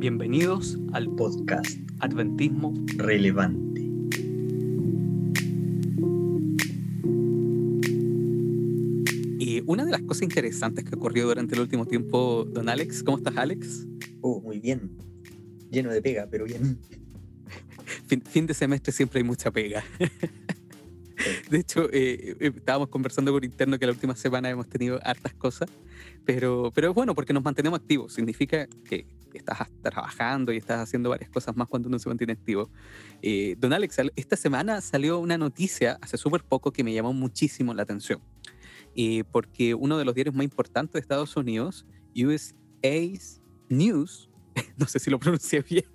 Bienvenidos al podcast Adventismo relevante. Y una de las cosas interesantes que ocurrió durante el último tiempo, don Alex, ¿cómo estás, Alex? Oh, muy bien. Lleno de pega, pero bien. Fin, fin de semestre siempre hay mucha pega. De hecho, eh, eh, estábamos conversando por interno que la última semana hemos tenido hartas cosas, pero, pero es bueno porque nos mantenemos activos. Significa que estás trabajando y estás haciendo varias cosas más cuando uno se mantiene activo. Eh, don Alex, esta semana salió una noticia hace súper poco que me llamó muchísimo la atención. porque uno de los diarios más importantes de Estados Unidos, USA News, no sé si lo pronuncié bien,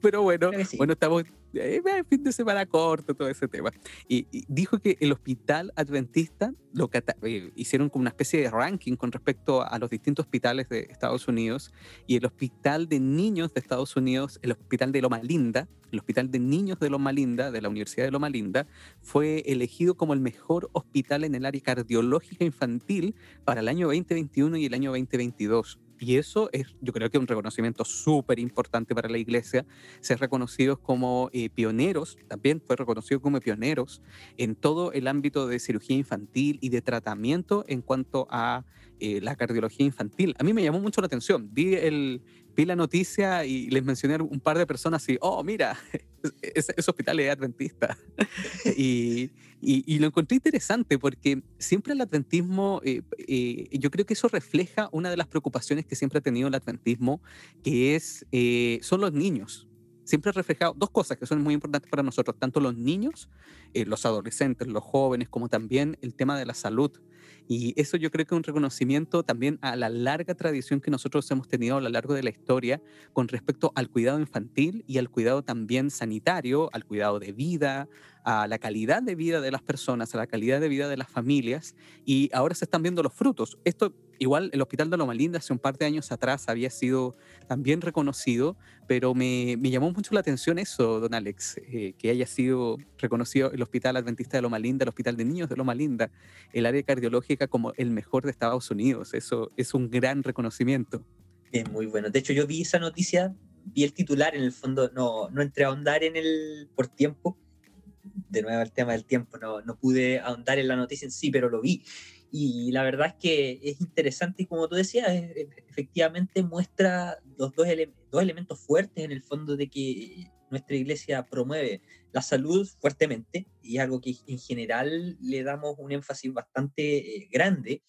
pero bueno, bueno, estamos eh, fin de semana corto, todo ese tema. Y, dijo que el hospital adventista lo eh, hicieron como una especie de ranking con respecto a los distintos hospitales de Estados Unidos y el hospital de niños de Estados Unidos, el hospital de Loma Linda, el hospital de niños de Loma Linda, de la Universidad de Loma Linda, fue elegido como el mejor hospital en el área cardiológica infantil para el año 2021 y el año 2022. Y eso es, yo creo que un reconocimiento súper importante para la iglesia, ser reconocidos como eh, pioneros, también fue reconocido como pioneros en todo el ámbito de cirugía infantil y de tratamiento en cuanto a eh, la cardiología infantil. A mí me llamó mucho la atención, vi, el, vi la noticia y les mencioné un par de personas y, oh, mira, ese, hospital es adventista. y, y, lo encontré interesante porque siempre el adventismo, eh, eh, yo creo que eso refleja una de las preocupaciones que siempre ha tenido el adventismo, que es, eh, son los niños. Siempre ha reflejado dos cosas que son muy importantes para nosotros, tanto los niños, los adolescentes, los jóvenes, como también el tema de la salud. Y eso yo creo que es un reconocimiento también a la larga tradición que nosotros hemos tenido a lo largo de la historia con respecto al cuidado infantil y al cuidado también sanitario, al cuidado de vida, a la calidad de vida de las personas, a la calidad de vida de las familias. Y ahora se están viendo los frutos. Esto Igual el Hospital de Loma Linda hace un par de años atrás había sido también reconocido, pero me, me llamó mucho la atención eso, don Alex, eh, que haya sido reconocido el Hospital Adventista de Loma Linda, el Hospital de Niños de Loma Linda, el área cardiológica como el mejor de Estados Unidos. Eso es un gran reconocimiento. Es muy bueno. De hecho, yo vi esa noticia, vi el titular, en el fondo no, no entré a ahondar en el por tiempo. De nuevo el tema del tiempo, no, no pude ahondar en la noticia en sí, pero lo vi y la verdad es que es interesante y como tú decías, efectivamente muestra los dos, dos elementos fuertes en el fondo de que nuestra iglesia promueve la salud fuertemente y es algo que en general le damos un énfasis bastante eh, grande,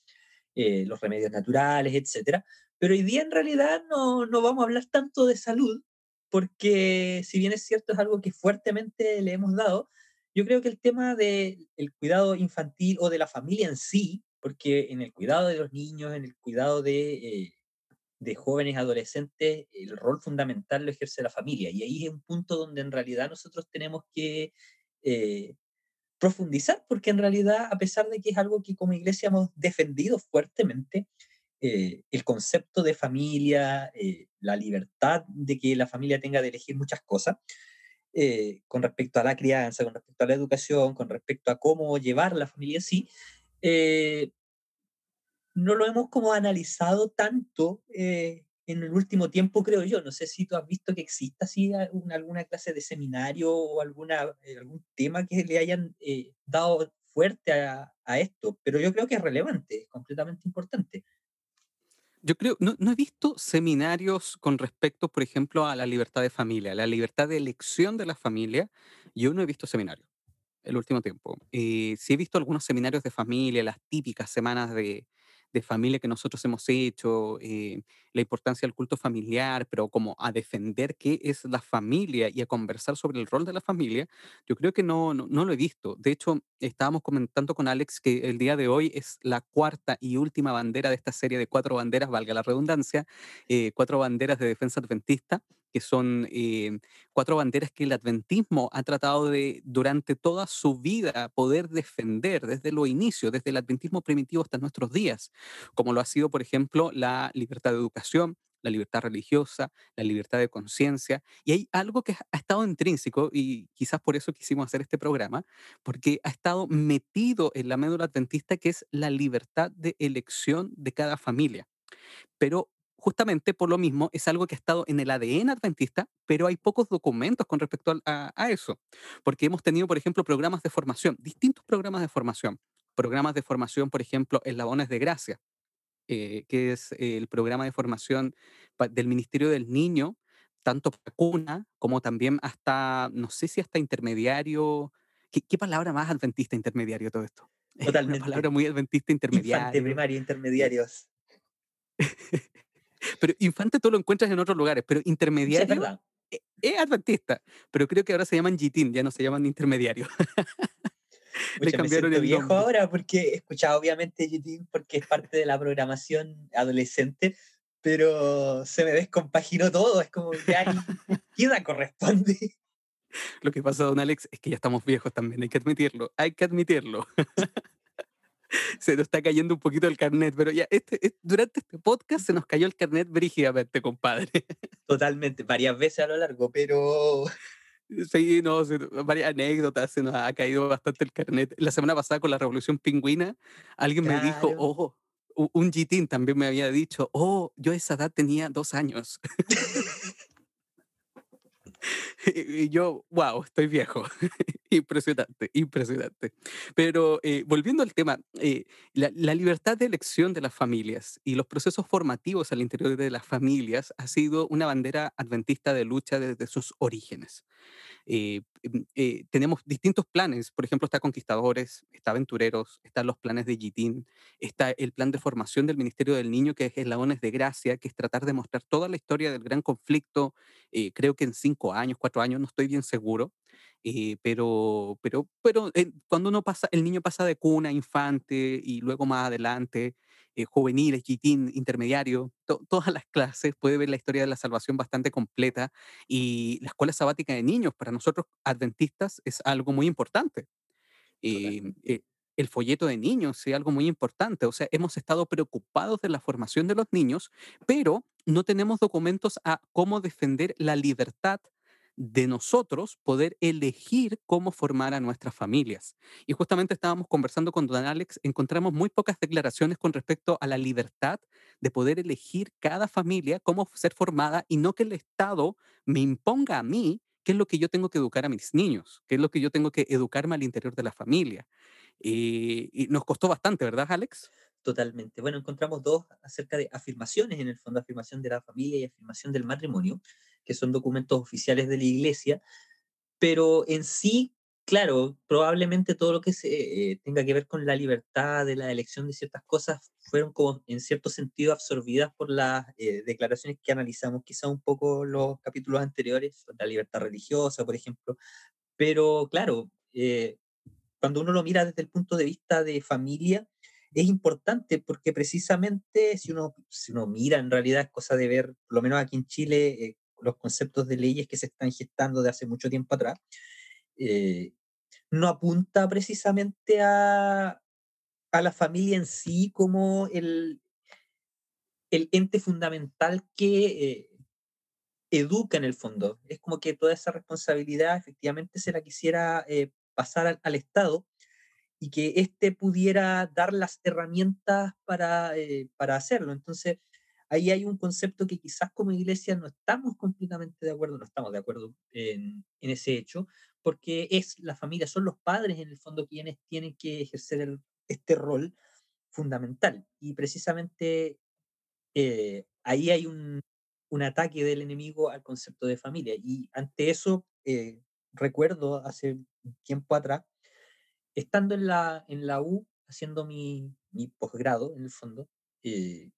eh, los remedios naturales, etcétera. Pero hoy día en realidad no, no vamos a hablar tanto de salud, porque si bien es cierto es algo que fuertemente le hemos dado, yo creo que el tema del cuidado infantil o de la familia en sí porque en el cuidado de los niños, en el cuidado de, eh, de jóvenes, adolescentes, el rol fundamental lo ejerce la familia. Y ahí es un punto donde en realidad nosotros tenemos que eh, profundizar, porque en realidad, a pesar de que es algo que como iglesia hemos defendido fuertemente, eh, el concepto de familia, la libertad de que la familia tenga de elegir muchas cosas, con respecto a la crianza, con respecto a la educación, con respecto a cómo llevar la familia así, eh, no lo hemos como analizado tanto eh, en el último tiempo, creo yo. No sé si tú has visto que exista alguna clase de seminario o alguna, eh, algún tema que le hayan dado fuerte a, esto, pero yo creo que es relevante, es completamente importante. Yo creo, no, no, he visto seminarios con respecto, por ejemplo, a la libertad de familia, la libertad de elección de la familia. Yo no he visto seminarios el último tiempo. Eh, sí he visto algunos seminarios de familia, las típicas semanas de, de familia que nosotros hemos hecho, eh, la importancia del culto familiar, pero como a defender qué es la familia y a conversar sobre el rol de la familia, yo creo que no, no, no, lo he visto. De hecho, estábamos comentando con Alex que el día de hoy es la cuarta y última bandera de esta serie de cuatro banderas, valga la redundancia, eh, cuatro banderas de defensa adventista que son eh, cuatro banderas que el adventismo ha tratado de, durante toda su vida, poder defender desde los inicios, desde el adventismo primitivo hasta nuestros días, como lo ha sido, por ejemplo, la libertad de educación, la libertad religiosa, la libertad de conciencia. Y hay algo que ha estado intrínseco, y quizás por eso quisimos hacer este programa, porque ha estado metido en la médula adventista, que es la libertad de elección de cada familia. Pero justamente por lo mismo es algo que ha estado en el ADN adventista, pero hay pocos documentos con respecto a, a, eso, porque hemos tenido, por ejemplo, programas de formación, distintos programas de formación, programas de formación, por ejemplo, Eslabones de Gracia, eh, que es el programa de formación del Ministerio del Niño, tanto para cuna como también hasta, no sé si hasta intermediario. ¿Qué, qué palabra más adventista intermediario todo esto? Totalmente. Una palabra muy adventista intermediario. Infante, primaria, intermediarios. pero infante tú lo encuentras en otros lugares, pero intermediario Sí, es e- es adventista, pero creo que ahora se llaman GITIN, ya no se llaman intermediarios. Le Pucha, me siento el viejo ahora porque he escuchado obviamente GTIN porque es parte de la programación adolescente, pero se me descompaginó todo, es como ya ni- ¿qué edad corresponde? Lo que pasa, don Alex, es que ya estamos viejos también, hay que admitirlo, hay que admitirlo. se nos está cayendo un poquito el carnet, pero ya este, es- durante este podcast se nos cayó el carnet brígidamente, compadre. Totalmente, varias veces a lo largo, pero Sí, no, se- varias anécdotas, se nos ha caído bastante el carnet. La semana pasada con la Revolución Pingüina, alguien me dijo, Claro. oh, un gitín también me había dicho, oh, yo a esa edad tenía dos años. Y yo, wow, estoy viejo. impresionante, impresionante. Pero eh, volviendo al tema, eh, la, la libertad de elección de las familias y los procesos formativos al interior de las familias ha sido una bandera adventista de lucha desde sus orígenes. Eh, em, eh, tenemos distintos planes, por ejemplo, está Conquistadores, está Aventureros, están los planes de Gitín, está el plan de formación del Ministerio del Niño, que es Eslabones de Gracia, que es tratar de mostrar toda la historia del gran conflicto, eh, creo que en cinco años, cuatro años, no estoy bien seguro, eh, pero, pero, pero eh, cuando uno pasa, el niño pasa de cuna, a infante y luego más adelante, eh, juveniles, intermediario, to- todas las clases, puede ver la historia de la salvación bastante completa y la escuela sabática de niños para nosotros adventistas es algo muy importante. Eh, eh, el folleto de niños es algo muy importante, o sea, hemos estado preocupados de la formación de los niños, pero no tenemos documentos a cómo defender la libertad de nosotros poder elegir cómo formar a nuestras familias. Y justamente estábamos conversando con don Alex, encontramos muy pocas declaraciones con respecto a la libertad de poder elegir cada familia cómo ser formada y no que el Estado me imponga a mí qué es lo que yo tengo que educar a mis niños, qué es lo que yo tengo que educarme al interior de la familia. Eh, y nos costó bastante, ¿verdad, Alex? Totalmente. Bueno, encontramos dos acerca de afirmaciones, en el fondo, afirmación de la familia y afirmación del matrimonio, que son documentos oficiales de la iglesia, pero en sí, claro, probablemente todo lo que se, eh, tenga que ver con la libertad de la elección de ciertas cosas fueron como en cierto sentido absorbidas por las eh, declaraciones que analizamos quizá un poco los capítulos anteriores, la libertad religiosa, por ejemplo, pero claro, eh, cuando uno lo mira desde el punto de vista de familia, es importante porque precisamente si uno, si uno mira, en realidad es cosa de ver, por lo menos aquí en Chile, eh, los conceptos de leyes que se están gestando de hace mucho tiempo atrás, eh, no apunta precisamente a, a la familia en sí como el, el ente fundamental que eh, educa en el fondo. Es como que toda esa responsabilidad efectivamente se la quisiera pasar al Estado y que éste pudiera dar las herramientas para, eh, para hacerlo. Entonces, ahí hay un concepto que quizás como iglesia no estamos completamente de acuerdo, no estamos de acuerdo en, en ese hecho, porque es la familia, son los padres en el fondo quienes tienen que ejercer este rol fundamental. Y precisamente eh, ahí hay un, un ataque del enemigo al concepto de familia. Y ante eso, eh, recuerdo hace tiempo atrás, estando en la, en la U, haciendo mi, mi posgrado, en el fondo, eh,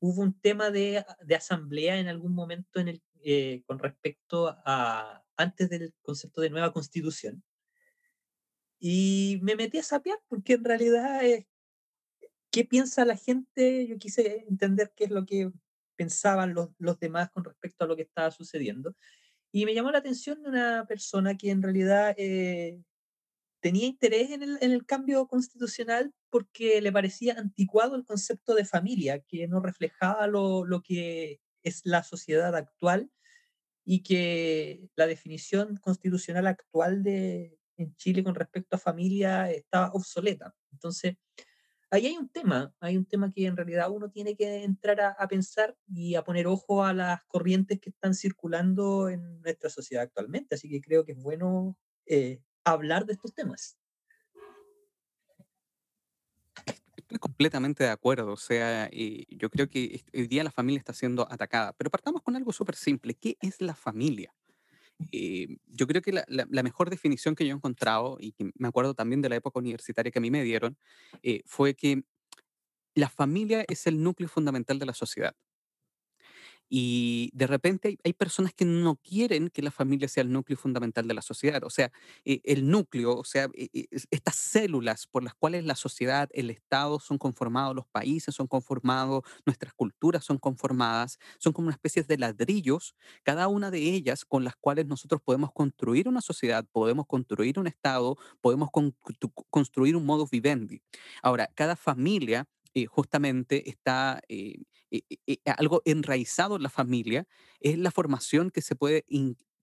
hubo un tema de, de asamblea en algún momento en el, eh, con respecto a, antes del concepto de nueva constitución. Y me metí a sapear porque en realidad es qué piensa la gente, yo quise entender qué es lo que pensaban los, los demás con respecto a lo que estaba sucediendo. Y me llamó la atención una persona que en realidad eh, tenía interés en el, en el cambio constitucional porque le parecía anticuado el concepto de familia, que no reflejaba lo, lo que es la sociedad actual y que la definición constitucional actual de, en Chile con respecto a familia está obsoleta. Entonces, ahí hay un tema, hay un tema que en realidad uno tiene que entrar a, pensar y a poner ojo a las corrientes que están circulando en nuestra sociedad actualmente. Así que creo que es bueno eh, hablar de estos temas. Estoy completamente de acuerdo. O sea, eh, yo creo que hoy día la familia está siendo atacada. Pero partamos con algo súper simple. ¿Qué es la familia? Eh, yo creo que la, mejor definición que yo he encontrado, y que me acuerdo también de la época universitaria que a mí me dieron, eh, fue que la familia es el núcleo fundamental de la sociedad. Y de repente hay, personas que no quieren que la familia sea el núcleo fundamental de la sociedad. O sea, eh, el núcleo, o sea, eh, eh, estas células por las cuales la sociedad, el Estado son conformados, los países son conformados, nuestras culturas son conformadas, son como una especie de ladrillos, cada una de ellas con las cuales nosotros podemos construir una sociedad, podemos construir un Estado, podemos construir un modus vivendi. Ahora, cada familia justamente está eh, eh, algo enraizado en la familia, es la formación que se puede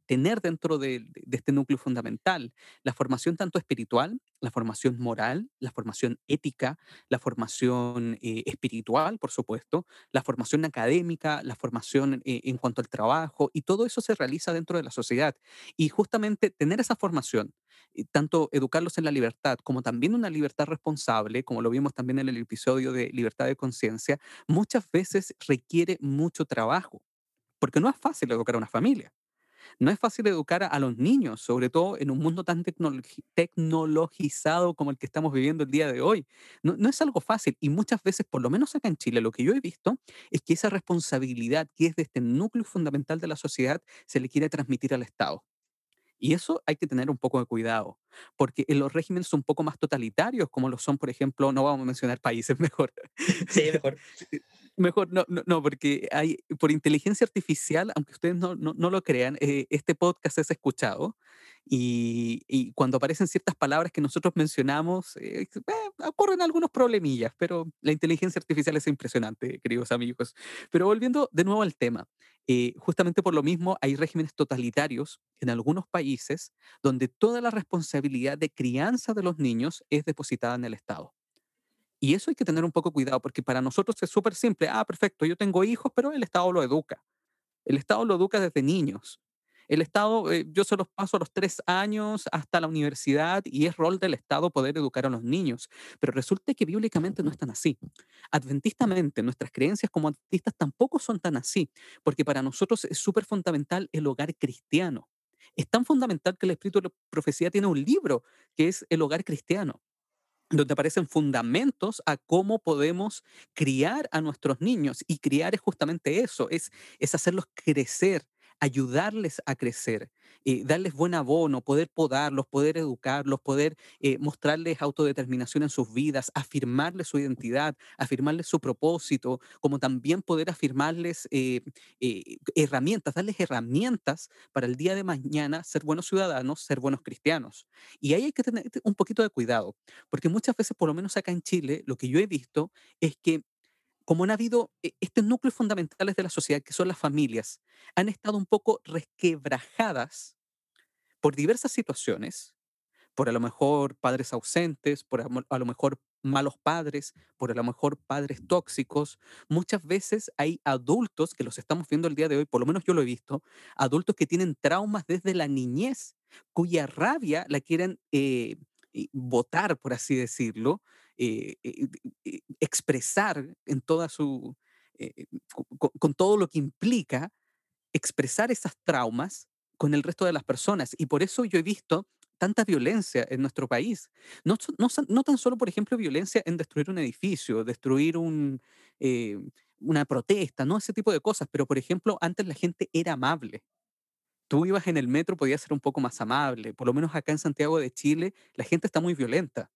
tener dentro de, este núcleo fundamental. La formación tanto espiritual, la formación moral, la formación ética, la formación eh, espiritual, por supuesto, la formación académica, la formación en cuanto al trabajo, y todo eso se realiza dentro de la sociedad. Y justamente tener esa formación, tanto educarlos en la libertad como también una libertad responsable, como lo vimos también en el episodio de libertad de conciencia, muchas veces requiere mucho trabajo, porque no es fácil educar a una familia. No es fácil educar a, los niños, sobre todo en un mundo tan tecnologizado como el que estamos viviendo el día de hoy. No, no, es algo fácil y muchas veces, por lo menos acá en Chile, lo que yo he visto es que esa responsabilidad que es de este núcleo fundamental de la sociedad se le quiere transmitir al Estado. Y eso hay que tener un poco de cuidado, porque en los regímenes un poco más totalitarios, como lo son, por ejemplo, no vamos a mencionar países mejor. Sí, mejor. Mejor, no, no, no, porque hay, por inteligencia artificial, aunque ustedes no, no, no lo crean, eh, este podcast es escuchado y, cuando aparecen ciertas palabras que nosotros mencionamos, eh, eh, ocurren algunos problemillas, pero la inteligencia artificial es impresionante, queridos amigos. Pero volviendo de nuevo al tema, justamente por lo mismo hay regímenes totalitarios en algunos países donde toda la responsabilidad de crianza de los niños es depositada en el Estado. Y eso hay que tener un poco cuidado, porque para nosotros es súper simple. Ah, perfecto, yo tengo hijos, pero el Estado lo educa. El Estado lo educa desde niños. El Estado, eh, yo se los paso a los tres años hasta la universidad y es rol del Estado poder educar a los niños. Pero resulta que bíblicamente no es tan así. Adventistamente, nuestras creencias como adventistas tampoco son tan así, porque para nosotros es súper fundamental el hogar cristiano. Es tan fundamental que el Espíritu de la Profecía tiene un libro que es el hogar cristiano donde aparecen fundamentos a cómo podemos criar a nuestros niños. Y criar es justamente eso, es, es hacerlos crecer, ayudarles a crecer, eh, darles buen abono, poder podarlos, poder educarlos, poder eh, mostrarles autodeterminación en sus vidas, afirmarles su identidad, afirmarles su propósito, como también poder afirmarles eh, herramientas, darles herramientas para el día de mañana ser buenos ciudadanos, ser buenos cristianos. Y ahí hay que tener un poquito de cuidado, porque muchas veces, por lo menos acá en Chile, lo que yo he visto es que como han habido eh, estos núcleos fundamentales de la sociedad, que son las familias, han estado un poco resquebrajadas por diversas situaciones, por a lo mejor padres ausentes, por a lo mejor malos padres, por a lo mejor padres tóxicos. Muchas veces hay adultos que los estamos viendo el día de hoy, por lo menos yo lo he visto, adultos que tienen traumas desde la niñez, cuya rabia la quieren eh, votar, por así decirlo, eh, eh, eh, expresar en toda su, con, todo lo que implica, expresar esas traumas con el resto de las personas. Y por eso yo he visto tanta violencia en nuestro país. No, no, tan solo, por ejemplo, violencia en destruir un edificio, destruir un, una protesta, no ese tipo de cosas, pero por ejemplo, antes la gente era amable. Tú ibas en el metro, podías ser un poco más amable. Por lo menos acá en Santiago de Chile, la gente está muy violenta.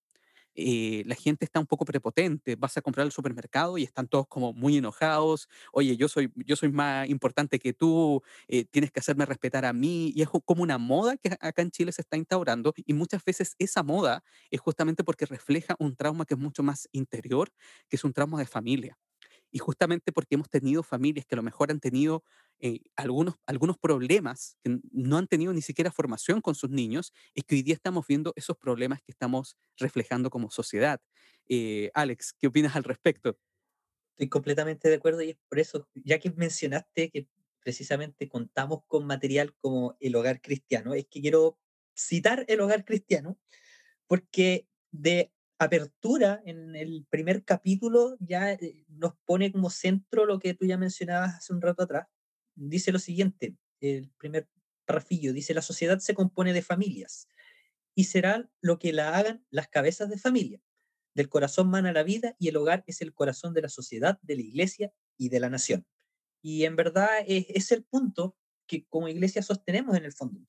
Eh, la gente está un poco prepotente, vas a comprar al supermercado y están todos como muy enojados, oye, yo soy, yo soy más importante que tú, eh, tienes que hacerme respetar a mí, y es como una moda que acá en Chile se está instaurando y muchas veces esa moda es justamente porque refleja un trauma que es mucho más interior, que es un trauma de familia. Y justamente porque hemos tenido familias que a lo mejor han tenido eh, algunos, algunos problemas, que no han tenido ni siquiera formación con sus niños, es que hoy día estamos viendo esos problemas que estamos reflejando como sociedad. Eh, Alex, ¿qué opinas al respecto? Estoy completamente de acuerdo y es por eso, ya que mencionaste que precisamente contamos con material como el hogar cristiano, es que quiero citar el hogar cristiano, porque de apertura en el primer capítulo ya eh, nos pone como centro lo que tú ya mencionabas hace un rato atrás. Dice lo siguiente, el primer parrafillo, dice, la sociedad se compone de familias y será lo que la hagan las cabezas de familia. Del corazón mana la vida y el hogar es el corazón de la sociedad, de la iglesia y de la nación. Y en verdad es, es el punto que como iglesia sostenemos en el fondo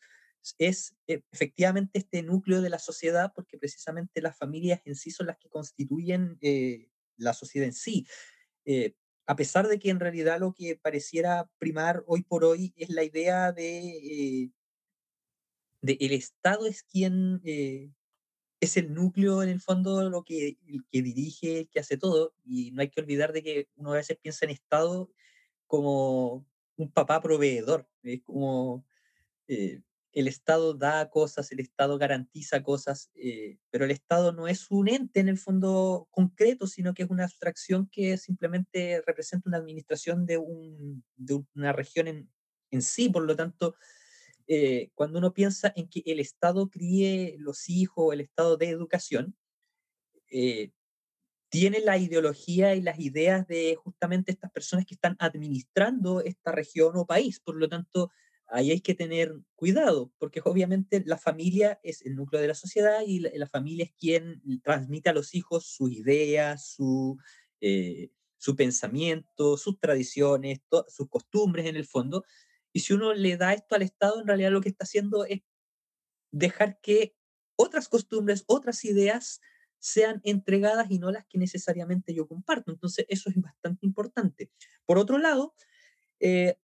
es eh, efectivamente este núcleo de la sociedad, porque precisamente las familias en sí son las que constituyen eh, la sociedad en sí. Eh, a pesar de que en realidad lo que pareciera primar hoy por hoy es la idea de, de el Estado es quien es el núcleo en el fondo lo que, el que dirige, el que hace todo, y no hay que olvidar de que uno a veces piensa en Estado como un papá proveedor, es como el Estado da cosas, el Estado garantiza cosas, eh, pero el Estado no es un ente en el fondo concreto, sino que es una abstracción que simplemente representa una administración de, una región en, sí. Por lo tanto, eh, cuando uno piensa en que el Estado críe los hijos, el Estado de educación, eh, tiene la ideología y las ideas de justamente estas personas que están administrando esta región o país. Por lo tanto, ahí hay que tener cuidado, porque obviamente la familia es el núcleo de la sociedad y la, familia es quien transmite a los hijos sus ideas, su, eh, su pensamiento, sus tradiciones, sus costumbres en el fondo. Y si uno le da esto al Estado, en realidad lo que está haciendo es dejar que otras costumbres, otras ideas sean entregadas y no las que necesariamente yo comparto. Entonces, eso es bastante importante. Por otro lado, eh,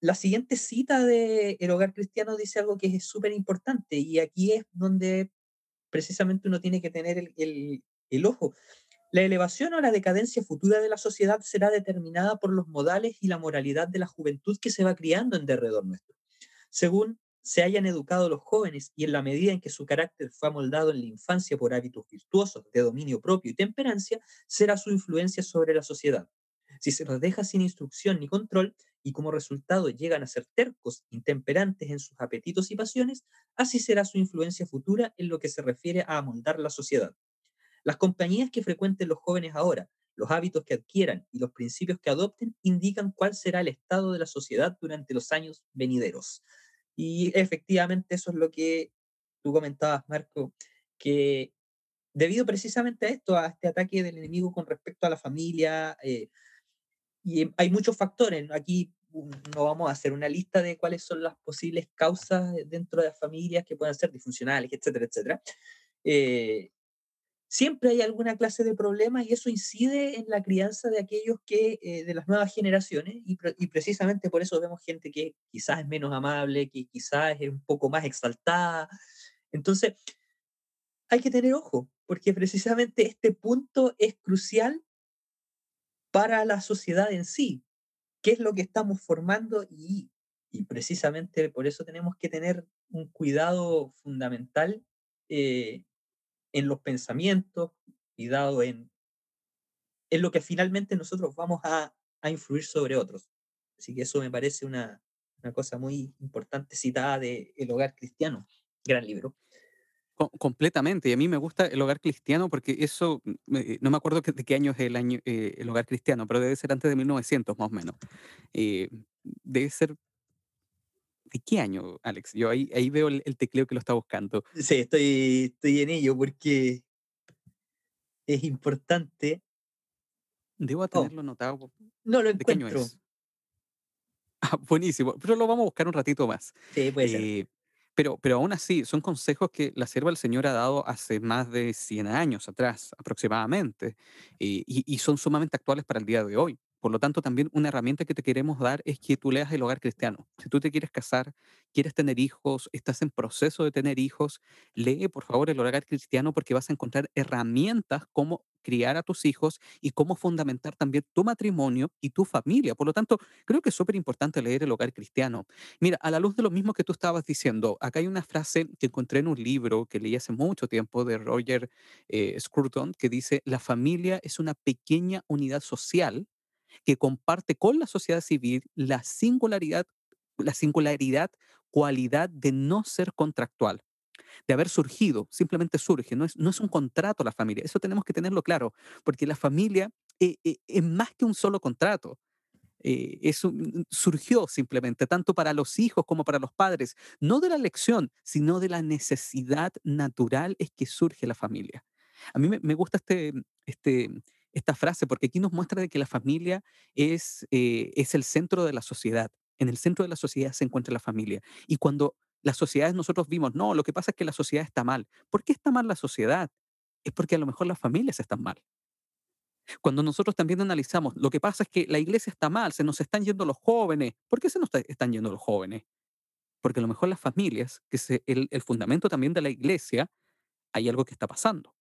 la siguiente cita de El Hogar Cristiano dice algo que es súper importante y aquí es donde precisamente uno tiene que tener el, el, ojo. La elevación o la decadencia futura de la sociedad será determinada por los modales y la moralidad de la juventud que se va criando en derredor nuestro. Según se hayan educado los jóvenes y en la medida en que su carácter fue amoldado en la infancia por hábitos virtuosos de dominio propio y temperancia, será su influencia sobre la sociedad. Si se los deja sin instrucción ni control, y como resultado llegan a ser tercos, intemperantes en sus apetitos y pasiones, así será su influencia futura en lo que se refiere a amoldar la sociedad. Las compañías que frecuenten los jóvenes ahora, los hábitos que adquieran y los principios que adopten indican cuál será el estado de la sociedad durante los años venideros. Y efectivamente eso es lo que tú comentabas, Marco, que debido precisamente a esto, a este ataque del enemigo con respecto a la familia, eh, y hay muchos factores. Aquí no vamos a hacer una lista de cuáles son las posibles causas dentro de las familias que puedan ser disfuncionales, etcétera, etcétera. Eh, siempre hay alguna clase de problema y eso incide en la crianza de aquellos que, eh, de las nuevas generaciones, y, y, precisamente por eso vemos gente que quizás es menos amable, que quizás es un poco más exaltada. Entonces, hay que tener ojo, porque precisamente este punto es crucial para la sociedad en sí. ¿Qué es lo que estamos formando? Y, precisamente por eso tenemos que tener un cuidado fundamental eh, en los pensamientos, cuidado en, en lo que finalmente nosotros vamos a, a influir sobre otros. Así que eso me parece una, una cosa muy importante citada de El Hogar Cristiano, gran libro completamente. Y a mí me gusta el hogar cristiano porque eso, mm, no me acuerdo de qué año es el, año, eh, el hogar cristiano, pero debe ser antes de 1900 más o menos. Eh, debe ser... ¿De qué año, Alex? Yo ahí, ahí veo el, tecleo que lo está buscando. Sí, estoy, estoy en ello porque es importante. Debo oh. tenerlo anotado. No lo encuentro. Ah, buenísimo. Pero lo vamos a buscar un ratito más. Sí, puede ser. Eh, pero, pero aún así, son consejos que la sierva del Señor ha dado hace más de 100 años atrás, aproximadamente, y, y, son sumamente actuales para el día de hoy. Por lo tanto, también una herramienta que te queremos dar es que tú leas el hogar cristiano. Si tú te quieres casar, quieres tener hijos, estás en proceso de tener hijos, lee por favor el hogar cristiano porque vas a encontrar herramientas como criar a tus hijos y cómo fundamentar también tu matrimonio y tu familia. Por lo tanto, creo que es súper importante leer el hogar cristiano. Mira, a la luz de lo mismo que tú estabas diciendo, acá hay una frase que encontré en un libro que leí hace mucho tiempo de Roger eh, Scruton que dice, la familia es una pequeña unidad social que comparte con la sociedad civil la singularidad, la singularidad cualidad de no ser contractual de haber surgido, simplemente surge, no es, no es un contrato la familia, eso tenemos que tenerlo claro, porque la familia eh, eh, es más que un solo contrato. Eh, eso surgió simplemente, tanto para los hijos como para los padres, no de la elección, sino de la necesidad natural es que surge la familia. A mí me, me gusta este, este, esta frase porque aquí nos muestra de que la familia es, es el centro de la sociedad. En el centro de la sociedad se encuentra la familia. Y cuando las sociedades nosotros vimos, no, lo que pasa es que la sociedad está mal. ¿Por qué está mal la sociedad? Es porque a lo mejor las familias están mal. Cuando nosotros también analizamos, lo que pasa es que la iglesia está mal, se nos están yendo los jóvenes. ¿Por qué se nos están yendo los jóvenes? Porque a lo mejor las familias, que es el, el fundamento también de la iglesia, hay algo que está pasando.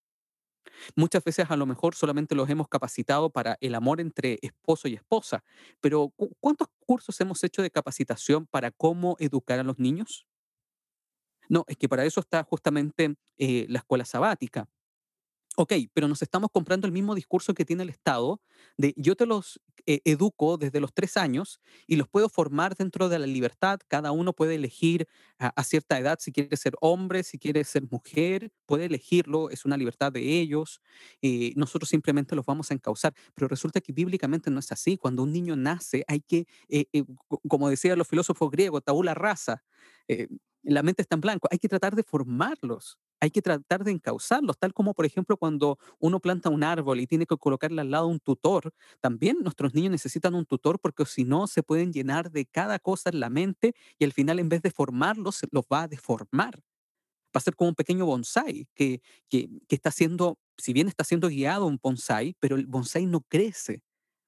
Muchas veces a lo mejor solamente los hemos capacitado para el amor entre esposo y esposa, pero ¿cuántos cursos hemos hecho de capacitación para cómo educar a los niños? No, es que para eso está justamente eh, la escuela sabática. Ok, pero nos estamos comprando el mismo discurso que tiene el Estado de yo te los eh, educo desde los tres años y los puedo formar dentro de la libertad. Cada uno puede elegir a, cierta edad si quiere ser hombre, si quiere ser mujer, puede elegirlo, es una libertad de ellos. Eh, nosotros simplemente los vamos a encauzar. Pero resulta que bíblicamente no es así. Cuando un niño nace, hay que, como decían los filósofos griegos, tabula rasa la mente está en blanco. Hay que tratar de formarlos, hay que tratar de encauzarlos, tal como por ejemplo cuando uno planta un árbol y tiene que colocarle al lado un tutor, también nuestros niños necesitan un tutor porque si no se pueden llenar de cada cosa en la mente y al final en vez de formarlos, los va a deformar. Va a ser como un pequeño bonsai que, que, que está siendo, si bien está siendo guiado un bonsai, pero el bonsai no crece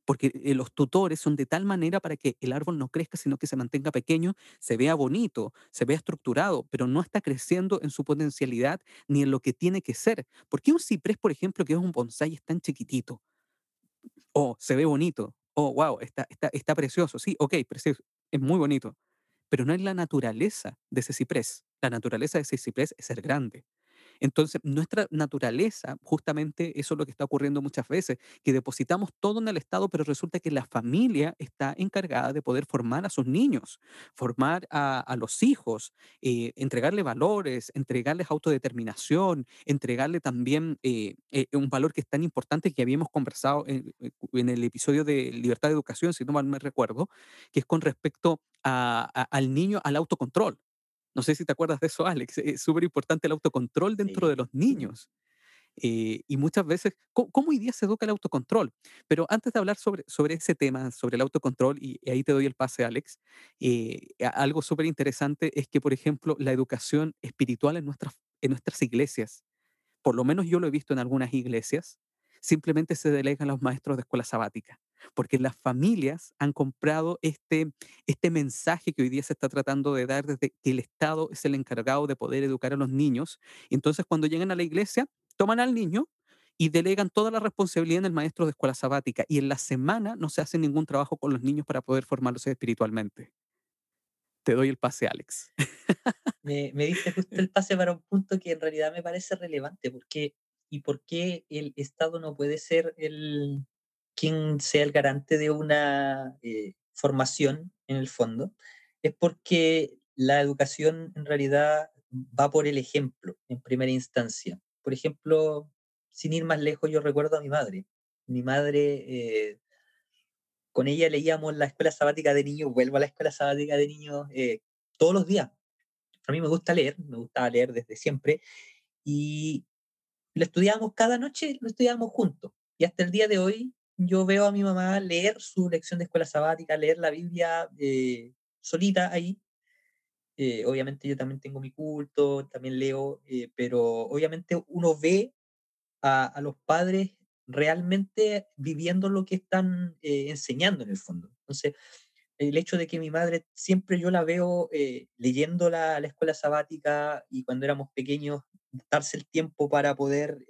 porque eh, los tutores son de tal manera para que el árbol no crezca, sino que se mantenga pequeño, se vea bonito, se vea estructurado, pero no está creciendo en su potencialidad ni en lo que tiene que ser. ¿Por qué un ciprés, por ejemplo, que es un bonsai, es tan chiquitito? Oh, se ve bonito. Oh, wow, está, está, está precioso. Sí, ok, precioso. Es muy bonito. Pero no es la naturaleza de ese ciprés. La naturaleza de ese ciprés es ser grande. Entonces, nuestra naturaleza, justamente eso es lo que está ocurriendo muchas veces, que depositamos todo en el Estado, pero resulta que la familia está encargada de poder formar a sus niños, formar a, los hijos, eh, entregarle valores, entregarles autodeterminación, entregarle también eh, eh, un valor que es tan importante que habíamos conversado en, en, el episodio de Libertad de Educación, si no mal me recuerdo, que es con respecto al niño, al autocontrol. No sé si te acuerdas de eso, Alex. Es súper importante el autocontrol dentro de los niños. Eh, y muchas veces, ¿cómo, hoy día se educa el autocontrol? Pero antes de hablar sobre, sobre ese tema, sobre el autocontrol, y, ahí te doy el pase, Alex, eh, algo súper interesante es que, por ejemplo, la educación espiritual en nuestras, en nuestras iglesias, por lo menos yo lo he visto en algunas iglesias, simplemente se delegan a los maestros de escuela sabática porque las familias han comprado este, este mensaje que hoy día se está tratando de dar desde que el Estado es el encargado de poder educar a los niños. Entonces, cuando llegan a la iglesia, toman al niño y delegan toda la responsabilidad en el maestro de escuela sabática. Y en la semana no se hace ningún trabajo con los niños para poder formarlos espiritualmente. Te doy el pase, Alex. Me, me diste justo el pase para un punto que en realidad me parece relevante, porque ¿y por qué el Estado no puede ser el, quien sea el garante de una eh, formación en el fondo, es porque la educación en realidad va por el ejemplo en primera instancia. Por ejemplo, sin ir más lejos, yo recuerdo a mi madre. Mi madre, eh, con ella leíamos la escuela sabática de niños, vuelvo a la escuela sabática de niños eh, todos los días. A mí me gusta leer, me gusta leer desde siempre, y lo estudiábamos cada noche, lo estudiábamos juntos. Y hasta el día de hoy yo veo a mi mamá leer su lección de escuela sabática, leer la Biblia eh, solita ahí. Eh, obviamente yo también tengo mi culto, también leo, eh, pero obviamente uno ve a, los padres realmente viviendo lo que están eh, enseñando en el fondo. Entonces, el hecho de que mi madre siempre yo la veo leyendo la, la, escuela sabática y cuando éramos pequeños, darse el tiempo para poder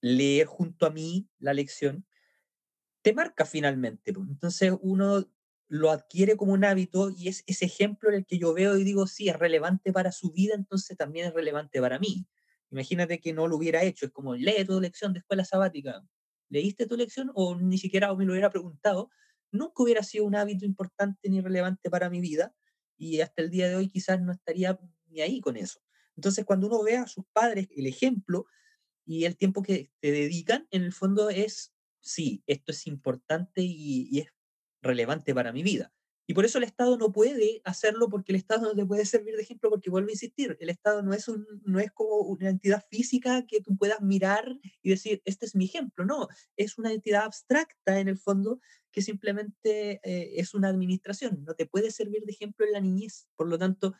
leer junto a mí la lección, te marca finalmente. Entonces uno lo adquiere como un hábito y es ese ejemplo en el que yo veo y digo, sí, es relevante para su vida, entonces también es relevante para mí. Imagínate que no lo hubiera hecho, es como, lee tu lección de escuela sabática. ¿Leíste tu lección o ni siquiera me lo hubiera preguntado? Nunca hubiera sido un hábito importante ni relevante para mi vida y hasta el día de hoy quizás no estaría ni ahí con eso. Entonces, cuando uno ve a sus padres, el ejemplo y el tiempo que te dedican, en el fondo es, sí, esto es importante y, es relevante para mi vida. Y por eso el Estado no puede hacerlo porque el Estado no te puede servir de ejemplo porque vuelvo a insistir, el Estado no es, un, no es como una entidad física que tú puedas mirar y decir, este es mi ejemplo, no, es una entidad abstracta en el fondo que simplemente eh, es una administración, no te puede servir de ejemplo en la niñez. Por lo tanto,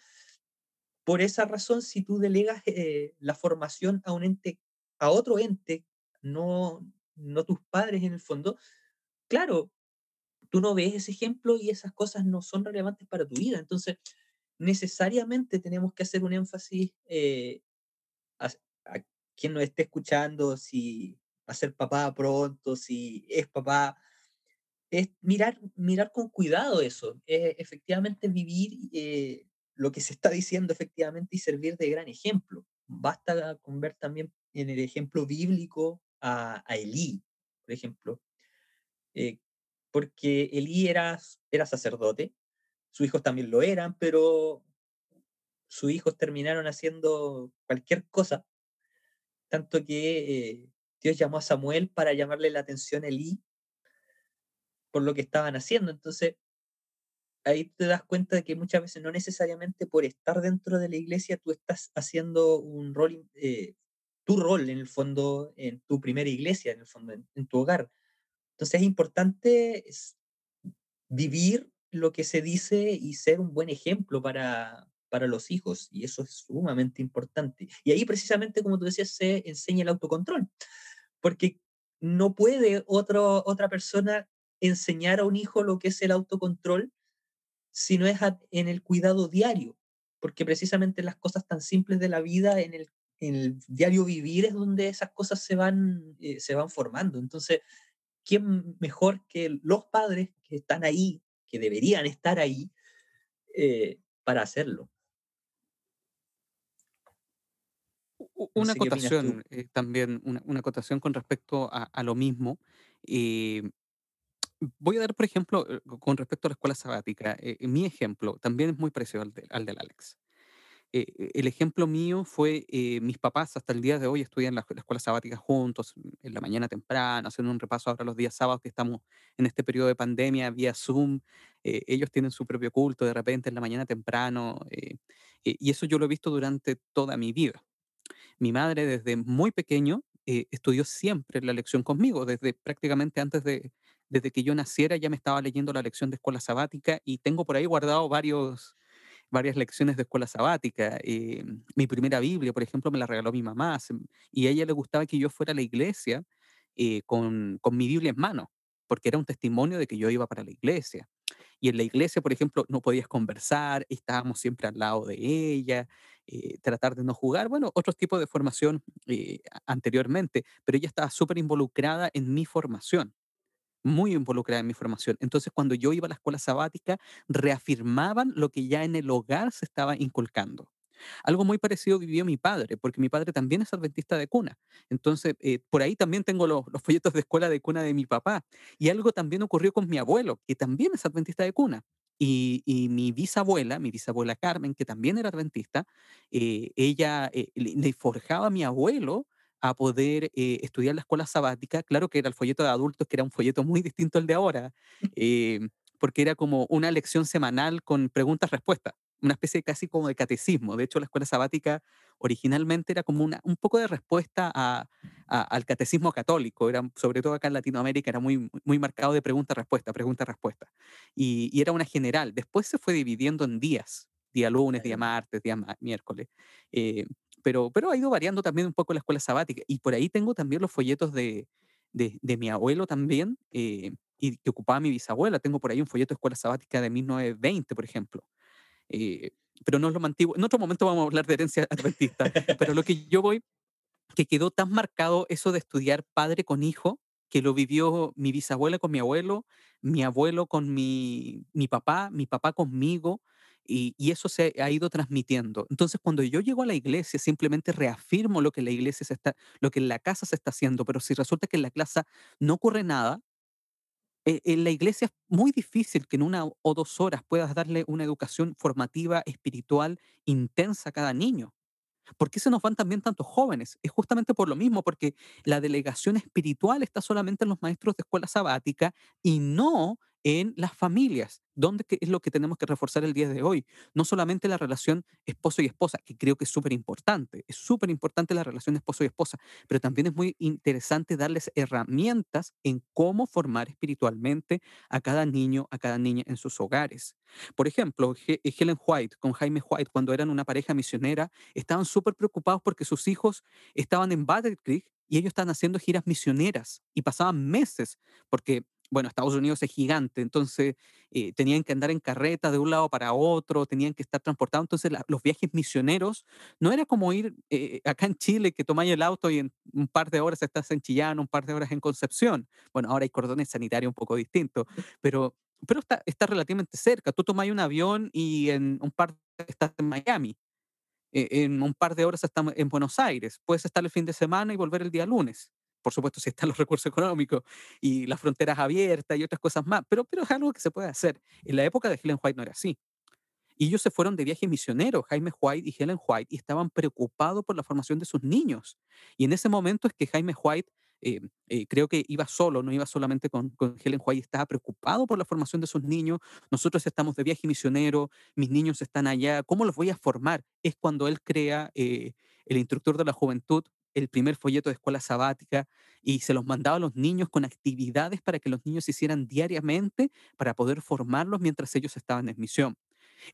por esa razón, si tú delegas eh, la formación a un ente, a otro ente, no, no tus padres en el fondo, claro, tú no ves ese ejemplo y esas cosas no son relevantes para tu vida. Entonces, necesariamente tenemos que hacer un énfasis eh, a, quien nos esté escuchando, si va a ser papá pronto, si es papá, es mirar, mirar con cuidado eso, efectivamente vivir eh, lo que se está diciendo efectivamente y servir de gran ejemplo. Basta con ver también en el ejemplo bíblico a, Elí, por ejemplo, eh, porque Elí era, era sacerdote, sus hijos también lo eran, pero sus hijos terminaron haciendo cualquier cosa, tanto que eh, Dios llamó a Samuel para llamarle la atención a Elí por lo que estaban haciendo. Entonces, ahí te das cuenta de que muchas veces no necesariamente por estar dentro de la iglesia tú estás haciendo un rol, eh, tu rol en el fondo, en tu primera iglesia, en el fondo, en tu hogar. Entonces es importante vivir lo que se dice y ser un buen ejemplo para, para los hijos, y eso es sumamente importante. Y ahí precisamente, como tú decías, se enseña el autocontrol, porque no puede otro, otra persona enseñar a un hijo lo que es el autocontrol si no es en el cuidado diario, porque precisamente las cosas tan simples de la vida, en el, en el diario vivir, es donde esas cosas se van, eh, se van formando. Entonces, ¿quién mejor que los padres que están ahí, que deberían estar ahí, eh, para hacerlo? Una acotación eh, también, una, acotación con respecto a, lo mismo. Eh, voy a dar, por ejemplo, con respecto a la escuela sabática, mi ejemplo también es muy parecido al, al del Alex. Eh, eh, el ejemplo mío fue eh, mis papás hasta el día de hoy estudian la, la, escuela sabática juntos, mm, en la mañana temprano, haciendo un repaso ahora los días sábados que estamos en este periodo de pandemia vía Zoom. ellos tienen su propio culto de repente en la mañana temprano y eso yo lo he visto durante toda mi vida. Mi madre desde muy pequeño estudió siempre la lección conmigo, desde prácticamente antes de, desde que yo naciera ya me estaba leyendo la lección de escuela sabática y tengo por ahí guardado varios varias lecciones de escuela sabática. Eh, mi primera Biblia, por ejemplo, me la regaló mi mamá y a ella le gustaba que yo fuera a la iglesia eh, con, con mi Biblia en mano, porque era un testimonio de que yo iba para la iglesia. Y en la iglesia, por ejemplo, no podías conversar, estábamos siempre al lado de ella, eh, tratar de no jugar, bueno, otros tipos de formación anteriormente, pero ella estaba súper involucrada en mi formación muy involucrada en mi formación. Entonces, cuando yo iba a la escuela sabática, reafirmaban lo que ya en el hogar se estaba inculcando. Algo muy parecido vivió mi padre, porque mi padre también es adventista de cuna. Entonces, eh, por ahí también tengo los, folletos de escuela de cuna de mi papá. Y algo también ocurrió con mi abuelo, que también es adventista de cuna. Y, mi bisabuela, mi bisabuela Carmen, que también era adventista, eh, ella eh, le forjaba a mi abuelo a poder eh, estudiar la escuela sabática. Claro que era el folleto de adultos, que era un folleto muy distinto al de ahora, eh, porque era como una lección semanal con preguntas-respuestas, una especie casi como de catecismo. De hecho, la escuela sabática originalmente era como una, un poco de respuesta a, al catecismo católico, era, sobre todo acá en Latinoamérica, era muy, muy marcado de pregunta-respuesta, pregunta-respuesta. Y, y, era una general. Después se fue dividiendo en días, día lunes, día martes, día miércoles. Eh, pero, pero ha ido variando también un poco la escuela sabática. Y por ahí tengo también los folletos de, de, mi abuelo también, eh, y que ocupaba mi bisabuela. Tengo por ahí un folleto de escuela sabática de 1920, por ejemplo. Eh, pero no es lo antiguo. En otro momento vamos a hablar de herencia adventista, pero lo que yo voy, que quedó tan marcado eso de estudiar padre con hijo, que lo vivió mi bisabuela con mi abuelo, mi abuelo con mi, mi papá, mi papá conmigo, y, eso se ha ido transmitiendo. Entonces, cuando yo llego a la iglesia, simplemente reafirmo lo que la iglesia está, lo que en la casa se está haciendo, pero si resulta que en la clase no ocurre nada, eh, en la iglesia es muy difícil que en una o dos horas puedas darle una educación formativa, espiritual, intensa a cada niño. ¿Por qué se nos van también tantos jóvenes? Es justamente por lo mismo, porque la delegación espiritual está solamente en los maestros de escuela sabática y no en las familias, donde es lo que tenemos que reforzar el día de hoy. No solamente la relación esposo y esposa, que creo que es súper importante, es súper importante la relación esposo y esposa, pero también es muy interesante darles herramientas en cómo formar espiritualmente a cada niño, a cada niña en sus hogares. Por ejemplo, Helen White con Jaime White, cuando eran una pareja misionera, estaban súper preocupados porque sus hijos estaban en Battle Creek y ellos estaban haciendo giras misioneras y pasaban meses porque bueno, Estados Unidos es gigante, entonces eh, tenían que andar en carreta de un lado para otro, tenían que estar transportados, entonces los viajes misioneros no era como ir eh, acá en Chile que tomáis el auto y en un par de horas estás en Chillán, un par de horas en Concepción. Bueno, ahora hay cordones sanitarios un poco distintos, pero, pero está, está relativamente cerca. Tú tomáis un avión y en un par de estás en Miami. Eh, en un par de horas estás en Buenos Aires. Puedes estar el fin de semana y volver el día lunes por supuesto, si están los recursos económicos y las fronteras abiertas y otras cosas más, pero, pero es algo que se puede hacer. En la época de Helen White no era así. Y ellos se fueron de viaje misionero, Jaime White y Helen White, y estaban preocupados por la formación de sus niños. Y en ese momento es que Jaime White eh, eh, creo que iba solo, no iba solamente con, con, Helen White, estaba preocupado por la formación de sus niños. Nosotros estamos de viaje misionero, mis niños están allá, ¿cómo los voy a formar? Es cuando él crea eh, el instructor de la juventud, el primer folleto de escuela sabática y se los mandaba a los niños con actividades para que los niños hicieran diariamente para poder formarlos mientras ellos estaban en misión.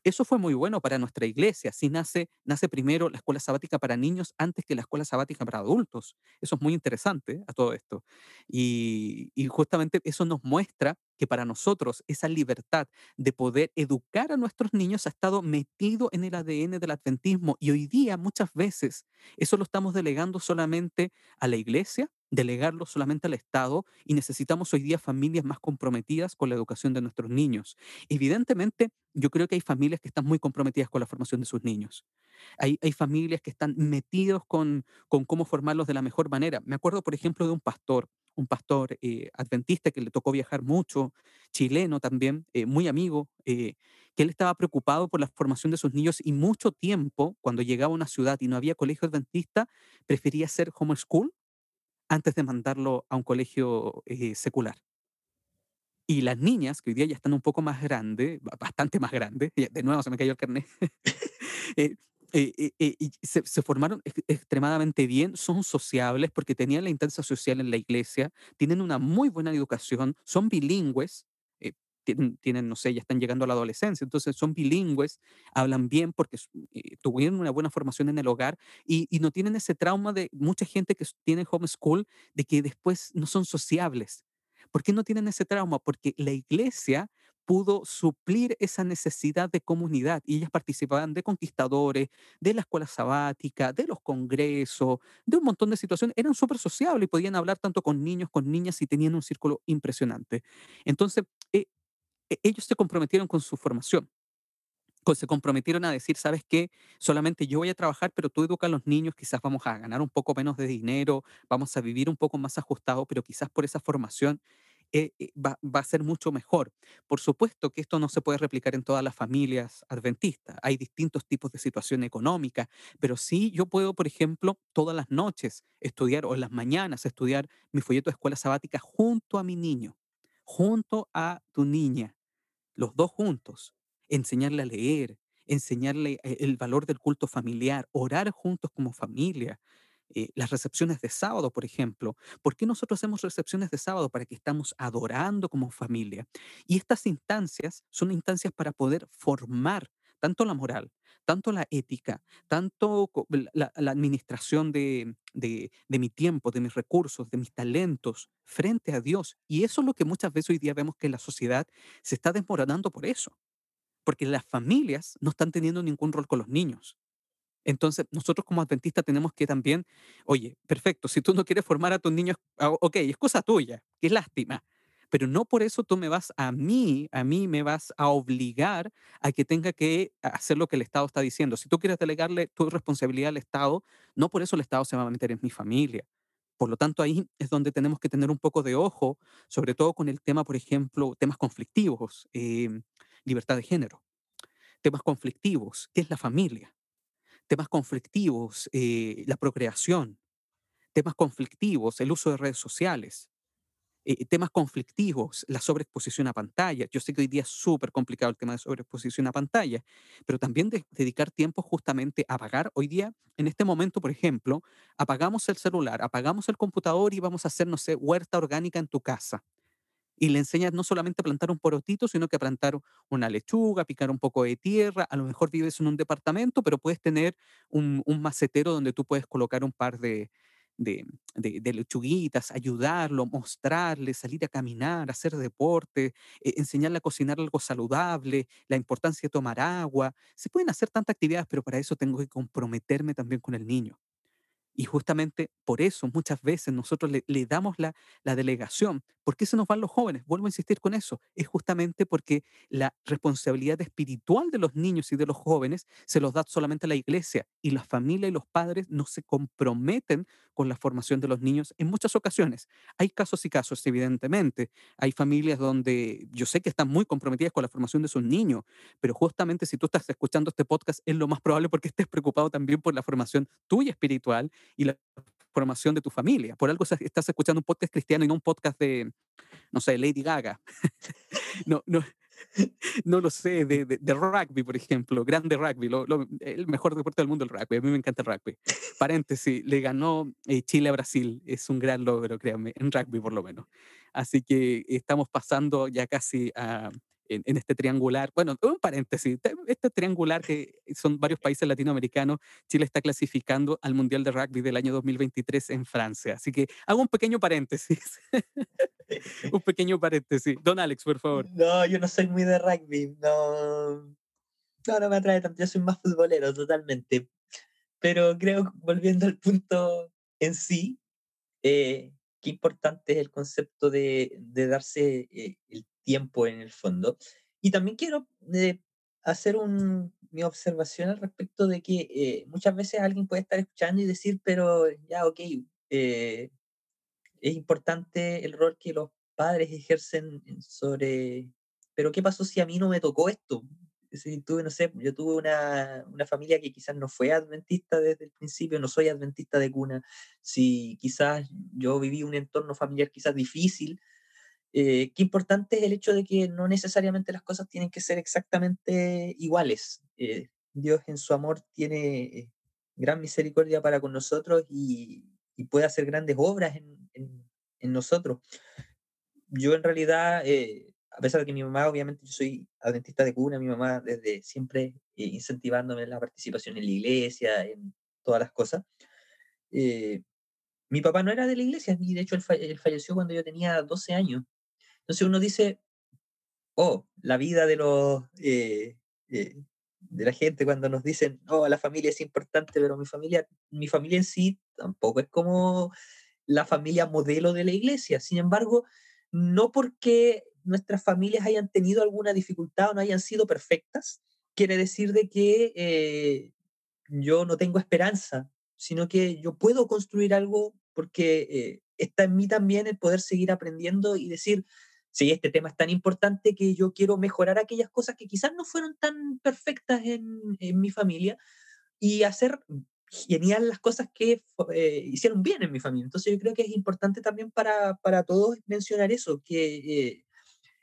Eso fue muy bueno para nuestra iglesia. Así nace, nace primero la escuela sabática para niños antes que la escuela sabática para adultos. Eso es muy interesante a todo esto. Y, y justamente eso nos muestra que para nosotros esa libertad de poder educar a nuestros niños ha estado metido en el ADN del adventismo y hoy día muchas veces eso lo estamos delegando solamente a la iglesia, delegarlo solamente al Estado y necesitamos hoy día familias más comprometidas con la educación de nuestros niños. Evidentemente, yo creo que hay familias que están muy comprometidas con la formación de sus niños. Hay, hay familias que están metidos con, con cómo formarlos de la mejor manera. Me acuerdo, por ejemplo, de un pastor un pastor eh, adventista que le tocó viajar mucho, chileno también, eh, muy amigo, eh, que él estaba preocupado por la formación de sus niños y mucho tiempo, cuando llegaba a una ciudad y no había colegio adventista, prefería hacer homeschool antes de mandarlo a un colegio secular. Y las niñas, que hoy día ya están un poco más grandes, bastante más grandes, de nuevo se me cayó el carnet, Eh, eh, eh, se, formaron extremadamente bien, son sociables porque tenían la instancia social en la iglesia, tienen una muy buena educación, son bilingües, tienen, no sé, ya están llegando a la adolescencia, entonces son bilingües, hablan bien porque tuvieron una buena formación en el hogar y, y, no tienen ese trauma de mucha gente que tiene homeschool de que después no son sociables. ¿Por qué no tienen ese trauma? Porque la iglesia pudo suplir esa necesidad de comunidad y ellas participaban de conquistadores, de la escuela sabática, de los congresos, de un montón de situaciones. Eran súper sociables y podían hablar tanto con niños, con niñas y tenían un círculo impresionante. Entonces, eh, ellos se comprometieron con su formación. Se comprometieron a decir, ¿sabes qué? Solamente yo voy a trabajar, pero tú educas a los niños, quizás vamos a ganar un poco menos de dinero, vamos a vivir un poco más ajustado, pero quizás por esa formación eh, eh, va, a ser mucho mejor. Por supuesto que esto no se puede replicar en todas las familias adventistas. Hay distintos tipos de situación económica, pero sí yo puedo, por ejemplo, todas las noches estudiar o las mañanas estudiar mi folleto de escuela sabática junto a mi niño, junto a tu niña, los dos juntos, enseñarle a leer, enseñarle eh, el valor del culto familiar, orar juntos como familia, eh, las recepciones de sábado, por ejemplo. ¿Por qué nosotros hacemos recepciones de sábado? Para que estamos adorando como familia. Y estas instancias son instancias para poder formar tanto la moral, tanto la ética, tanto la, administración de, de, mi tiempo, de mis recursos, de mis talentos frente a Dios. Y eso es lo que muchas veces hoy día vemos que la sociedad se está desmoronando por eso, porque las familias no están teniendo ningún rol con los niños. Entonces, nosotros como adventistas tenemos que también, oye, perfecto, si tú no quieres formar a tus niños, ah, ok, es cosa tuya, qué lástima, pero no por eso tú me vas a mí, a mí me vas a obligar a que tenga que hacer lo que el Estado está diciendo. Si tú quieres delegarle tu responsabilidad al Estado, no por eso el Estado se va a meter en mi familia. Por lo tanto, ahí es donde tenemos que tener un poco de ojo, sobre todo con el tema, por ejemplo, temas conflictivos, em, libertad de género, temas conflictivos, ¿qué es la familia? Temas conflictivos, eh, la procreación, temas conflictivos, el uso de redes sociales, eh, temas conflictivos, la sobreexposición a pantalla. Yo sé que hoy día es súper complicado el tema de sobreexposición a pantalla, pero también dedicar tiempo justamente a apagar. Hoy día, en este momento, por ejemplo, apagamos el celular, apagamos el computador y vamos a hacer, no sé, huerta orgánica en tu casa. Y le enseñas no solamente a plantar un porotito, sino que a plantar una lechuga, picar un poco de tierra. A lo mejor vives en un departamento, pero puedes tener un macetero donde tú puedes colocar un par de, de, de, lechuguitas, ayudarlo, mostrarle, salir a caminar, hacer deporte, eh, enseñarle a cocinar algo saludable, la importancia de tomar agua. Se pueden hacer tantas actividades, pero para eso tengo que comprometerme también con el niño. Y justamente por eso muchas veces nosotros le, damos la, delegación. ¿Por qué se nos van los jóvenes? Vuelvo a insistir con eso. Es justamente porque la responsabilidad espiritual de los niños y de los jóvenes se los da solamente a la iglesia y la familia y los padres no se comprometen con la formación de los niños en muchas ocasiones. Hay casos y casos, evidentemente. Hay familias donde yo sé que están muy comprometidas con la formación de sus niños, pero justamente si tú estás escuchando este podcast es lo más probable porque estés preocupado también por la formación tuya espiritual y la formación de tu familia. Por algo estás escuchando un podcast cristiano y no un podcast de, no sé, Lady Gaga. no, no, no lo sé, de, de, rugby, por ejemplo, grande rugby, el mejor deporte del mundo el rugby, a mí me encanta el rugby. Paréntesis, le ganó eh, Chile a Brasil, es un gran logro, créanme, en rugby por lo menos. Así que estamos pasando ya casi a, en, este triangular, bueno, un paréntesis, este triangular que son varios países latinoamericanos, Chile está clasificando al Mundial de Rugby del año 2023 en Francia. Así que hago un pequeño paréntesis. un pequeño paréntesis. Don Alex, por favor. No, yo no soy muy de rugby, no, no, no me atrae tanto, yo soy más futbolero totalmente. Pero creo, volviendo al punto en sí, eh, qué importante es el concepto de, de darse eh, el tiempo en el fondo. Y también quiero eh, hacer un, mi observación al respecto de que eh, muchas veces alguien puede estar escuchando y decir, pero ya, ok, eh, es importante el rol que los padres ejercen sobre, pero ¿qué pasó si a mí no me tocó esto? Si tuve, no sé, yo tuve una, una, familia que quizás no fue adventista desde el principio, no soy adventista de cuna, si quizás yo viví un entorno familiar quizás difícil, eh, qué importante es el hecho de que no necesariamente las cosas tienen que ser exactamente iguales. Eh, Dios en su amor tiene eh, gran misericordia para con nosotros y, puede hacer grandes obras en, nosotros. Yo en realidad, a pesar de que mi mamá, obviamente yo soy adventista de cuna, mi mamá desde siempre incentivándome en la participación en la iglesia, en todas las cosas. mi papá no era de la iglesia, y de hecho él, falleció cuando yo tenía 12 años. Entonces uno dice, oh, la vida de los... Eh, eh, de la gente cuando nos dicen, oh, la familia es importante, pero mi familia, mi familia en sí tampoco es como la familia modelo de la iglesia. Sin embargo, no porque nuestras familias hayan tenido alguna dificultad o no hayan sido perfectas, quiere decir de que eh, yo no tengo esperanza, sino que yo puedo construir algo porque está en mí también el poder seguir aprendiendo y decir, sí, este tema es tan importante que yo quiero mejorar aquellas cosas que quizás no fueron tan perfectas en, mi familia y hacer genial las cosas que eh, hicieron bien en mi familia. Entonces yo creo que es importante también para, para todos mencionar eso, que eh,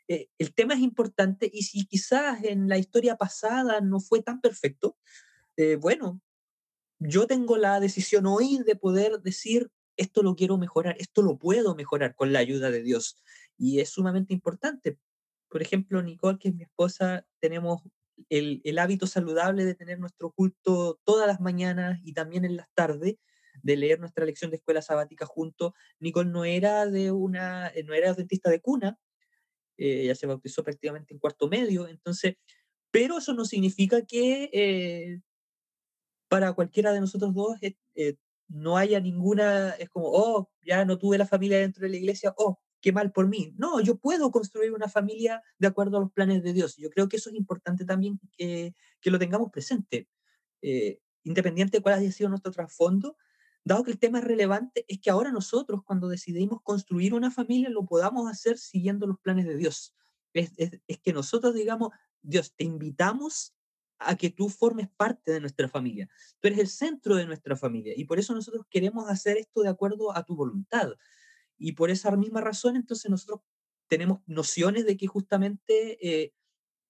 eh, el tema es importante y si quizás en la historia pasada no fue tan perfecto, bueno, yo tengo la decisión hoy de poder decir, esto lo quiero mejorar, esto lo puedo mejorar con la ayuda de Dios y es sumamente importante. Por ejemplo, Nicole, que es mi esposa, tenemos el, hábito saludable de tener nuestro culto todas las mañanas y también en las tardes, de leer nuestra lección de escuela sabática junto. Nicole no era de una, no era dentista de cuna, eh, ella se bautizó prácticamente en cuarto medio, entonces, pero eso no significa que eh, para cualquiera de nosotros dos eh, no haya ninguna, es como, oh, ya no tuve la familia dentro de la iglesia, oh, qué mal por mí. No, yo puedo construir una familia de acuerdo a los planes de Dios. Yo creo que eso es importante también que, que lo tengamos presente. independiente de cuál haya sido nuestro trasfondo, dado que el tema es relevante, es que ahora nosotros cuando decidimos construir una familia lo podamos hacer siguiendo los planes de Dios. Es, que nosotros digamos, Dios, te invitamos a que tú formes parte de nuestra familia. Tú eres el centro de nuestra familia y por eso nosotros queremos hacer esto de acuerdo a tu voluntad. Y por esa misma razón, entonces nosotros tenemos nociones de que justamente eh,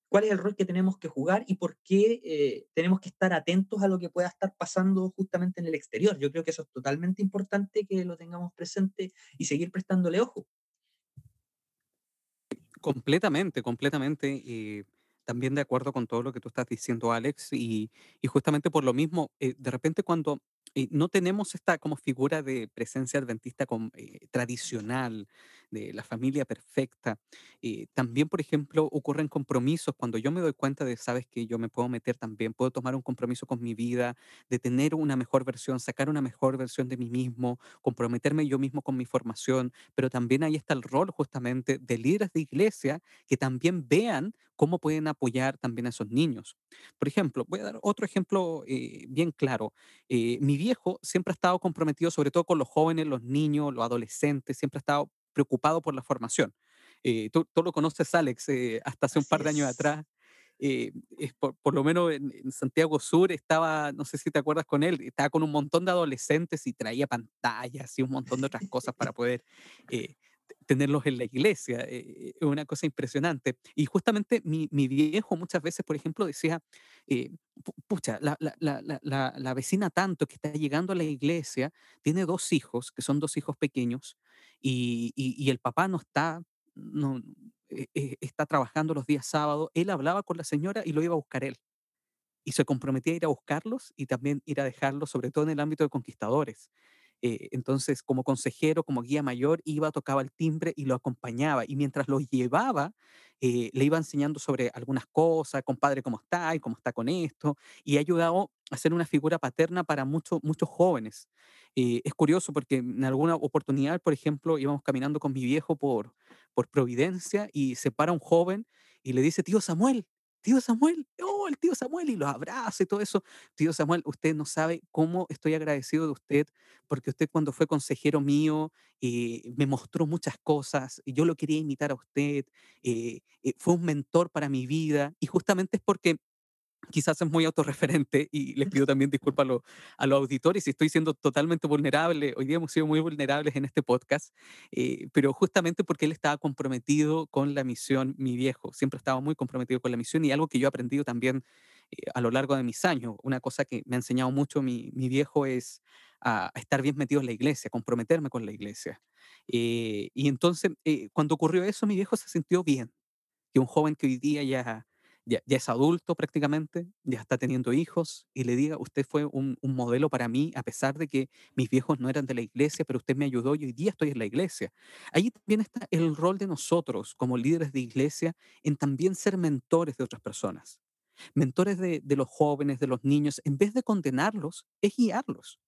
cuál es el rol que tenemos que jugar y por qué eh, tenemos que estar atentos a lo que pueda estar pasando justamente en el exterior. Yo creo que eso es totalmente importante que lo tengamos presente y seguir prestándole ojo. Completamente, completamente. Eh, también de acuerdo con todo lo que tú estás diciendo, Alex, y, justamente por lo mismo, eh, de repente cuando no tenemos esta como figura de presencia adventista con, tradicional, de la familia perfecta. Eh, también, por ejemplo, ocurren compromisos cuando yo me doy cuenta de, sabes que yo me puedo meter también, puedo tomar un compromiso con mi vida, de tener una mejor versión, sacar una mejor versión de mí mismo, comprometerme yo mismo con mi formación, pero también ahí está el rol justamente de líderes de iglesia que también vean cómo pueden apoyar también a esos niños. Por ejemplo, voy a dar otro ejemplo eh, bien claro. Eh, mi viejo siempre ha estado comprometido, sobre todo con los jóvenes, los niños, los adolescentes, siempre ha estado preocupado por la formación. Eh, tú, lo conoces, Alex, eh, hasta hace un par de años atrás. Eh, por, lo menos en, Santiago Sur estaba, no sé si te acuerdas con él, estaba con un montón de adolescentes y traía pantallas y un montón de otras cosas para poder tenerlos en la iglesia. es una cosa impresionante. Y justamente mi, mi, viejo muchas veces, por ejemplo, decía, pucha, la, la, la, la, vecina tanto que está llegando a la iglesia tiene dos hijos, que son dos hijos pequeños, y, el papá no está, no, e, e, está trabajando los días sábados, él hablaba con la señora y lo iba a buscar él. Y se comprometía a ir a buscarlos y también ir a dejarlos, sobre todo en el ámbito de conquistadores. Eh, entonces, como consejero, como guía mayor, iba, tocaba el timbre y lo acompañaba. Y mientras lo llevaba, eh, le iba enseñando sobre algunas cosas, compadre, cómo está y cómo está con esto. Y ha ayudado a ser una figura paterna para muchos muchos jóvenes. Eh, es curioso porque en alguna oportunidad, por ejemplo, íbamos caminando con mi viejo por, por Providencia y se para un joven y le dice, tío Samuel, tío Samuel, oh, el tío Samuel, y lo abraza y todo eso. Tío Samuel, usted no sabe cómo estoy agradecido de usted, porque usted cuando fue consejero mío eh, me mostró muchas cosas, y yo lo quería imitar a usted, eh, eh, fue un mentor para mi vida, y justamente es porque quizás es muy autorreferente y les pido también disculpas a, los, a los auditores si estoy siendo totalmente vulnerable. Hoy día hemos sido muy vulnerables en este podcast, eh, pero justamente porque él estaba comprometido con la misión, mi viejo, siempre estaba muy comprometido con la misión y algo que yo he aprendido también eh, a lo largo de mis años. Una cosa que me ha enseñado mucho mi, mi viejo es a, estar bien metido en la iglesia, comprometerme con la iglesia. Eh, y entonces, cuando ocurrió eso, mi viejo se sintió bien, que un joven que hoy día ya ya, es adulto prácticamente, ya está teniendo hijos, y le diga, usted fue un, modelo para mí, a pesar de que mis viejos no eran de la iglesia, pero usted me ayudó y hoy día estoy en la iglesia. Ahí también está el rol de nosotros como líderes de iglesia en también ser mentores de otras personas. Mentores de, los jóvenes, de los niños, en vez de condenarlos, es guiarlos.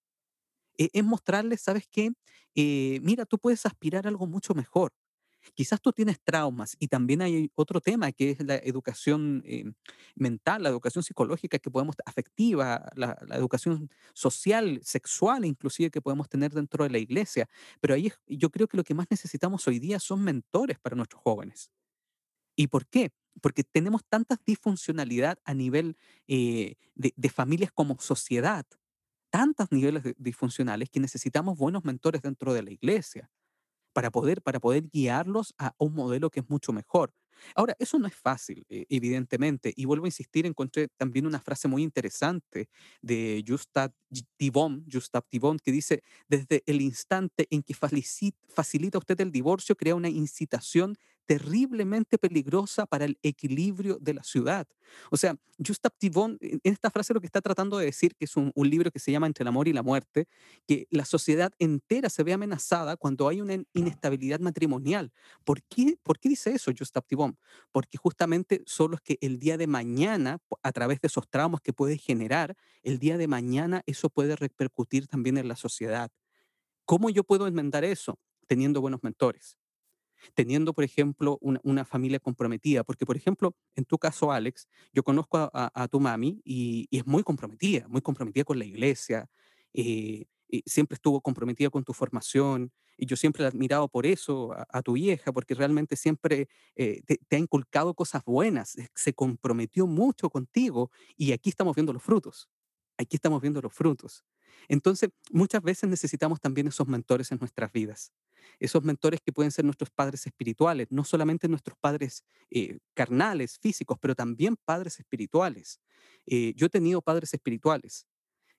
E, es mostrarles, ¿sabes qué? Eh, mira, tú puedes aspirar a algo mucho mejor. Quizás tú tienes traumas y también hay otro tema que es la educación eh, mental, la educación psicológica que podemos, afectiva, la, educación social, sexual inclusive que podemos tener dentro de la iglesia. Pero ahí yo creo que lo que más necesitamos hoy día son mentores para nuestros jóvenes. ¿Y por qué? Porque tenemos tanta disfuncionalidad a nivel eh, de, de familias como sociedad, tantos niveles disfuncionales que necesitamos buenos mentores dentro de la iglesia para poder, para poder guiarlos a un modelo que es mucho mejor. Ahora, eso no es fácil, eh, evidentemente, y vuelvo a insistir, encontré también una frase muy interesante de Gustav Thibon, Gustav Thibon, que dice, desde el instante en que facilita usted el divorcio, crea una incitación terriblemente peligrosa para el equilibrio de la ciudad. O sea, Gustav Thibon, en esta frase lo que está tratando de decir, que es un, libro que se llama Entre el amor y la muerte, que la sociedad entera se ve amenazada cuando hay una inestabilidad matrimonial. ¿Por qué, ¿Por qué dice eso Gustav Thibon? Porque justamente son los que el día de mañana, a través de esos traumas que puede generar, el día de mañana eso puede repercutir también en la sociedad. ¿Cómo yo puedo enmendar eso? Teniendo buenos mentores teniendo, por ejemplo, una, familia comprometida. Porque, por ejemplo, en tu caso, Alex, yo conozco a, tu mami y, es muy comprometida, muy comprometida con la iglesia, eh, y siempre estuvo comprometida con tu formación. Y yo siempre la he admirado por eso, a, tu vieja, porque realmente siempre eh, te, te, ha inculcado cosas buenas, se comprometió mucho contigo y aquí estamos viendo los frutos. Aquí estamos viendo los frutos. Entonces, muchas veces necesitamos también esos mentores en nuestras vidas esos mentores que pueden ser nuestros padres espirituales, no solamente nuestros padres eh, carnales, físicos, pero también padres espirituales. Eh, yo he tenido padres espirituales,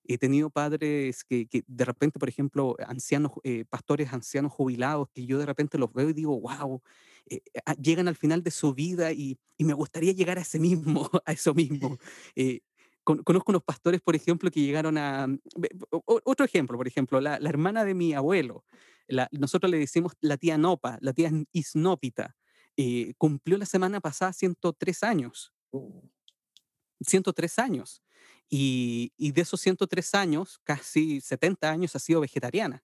he tenido padres que, de repente, por ejemplo, ancianos, eh, pastores ancianos jubilados, que yo de repente los veo y digo, wow, ah, llegan al final de su vida y, y, me gustaría llegar a ese mismo, a eso mismo conozco unos pastores, por ejemplo, que llegaron a... Otro ejemplo, por ejemplo, la, hermana de mi abuelo, nosotros le decimos la tía Nopa, la tía Isnópita, eh, cumplió la semana pasada 103 años. 103 años. Y, y, de esos 103 años, casi 70 años ha sido vegetariana.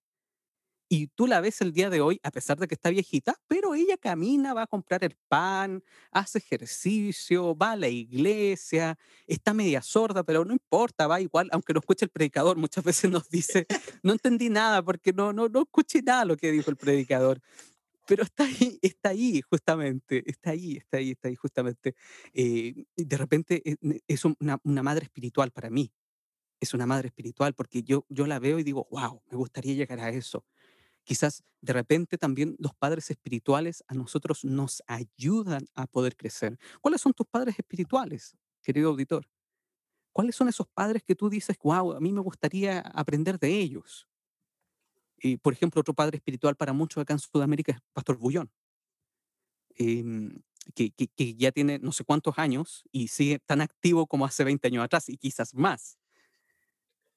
Y tú la ves el día de hoy, a pesar de que está viejita, pero ella camina, va a comprar el pan, hace ejercicio, va a la iglesia, está media sorda, pero no importa, va igual, aunque no escuche el predicador, muchas veces nos dice, no entendí nada porque no, no, no escuché nada lo que dijo el predicador. Pero está ahí, está ahí justamente, está ahí, está ahí, está ahí justamente. Eh, de repente eh, es una, una madre espiritual para mí, es una madre espiritual porque yo, yo la veo y digo, wow, me gustaría llegar a eso. Quizás de repente también los padres espirituales a nosotros nos ayudan a poder crecer. ¿Cuáles son tus padres espirituales, querido auditor? ¿Cuáles son esos padres que tú dices, wow, a mí me gustaría aprender de ellos? Y, por ejemplo, otro padre espiritual para muchos acá en Sudamérica es Pastor Bullón, em, que, que, ya tiene no sé cuántos años y sigue tan activo como hace 20 años atrás y quizás más,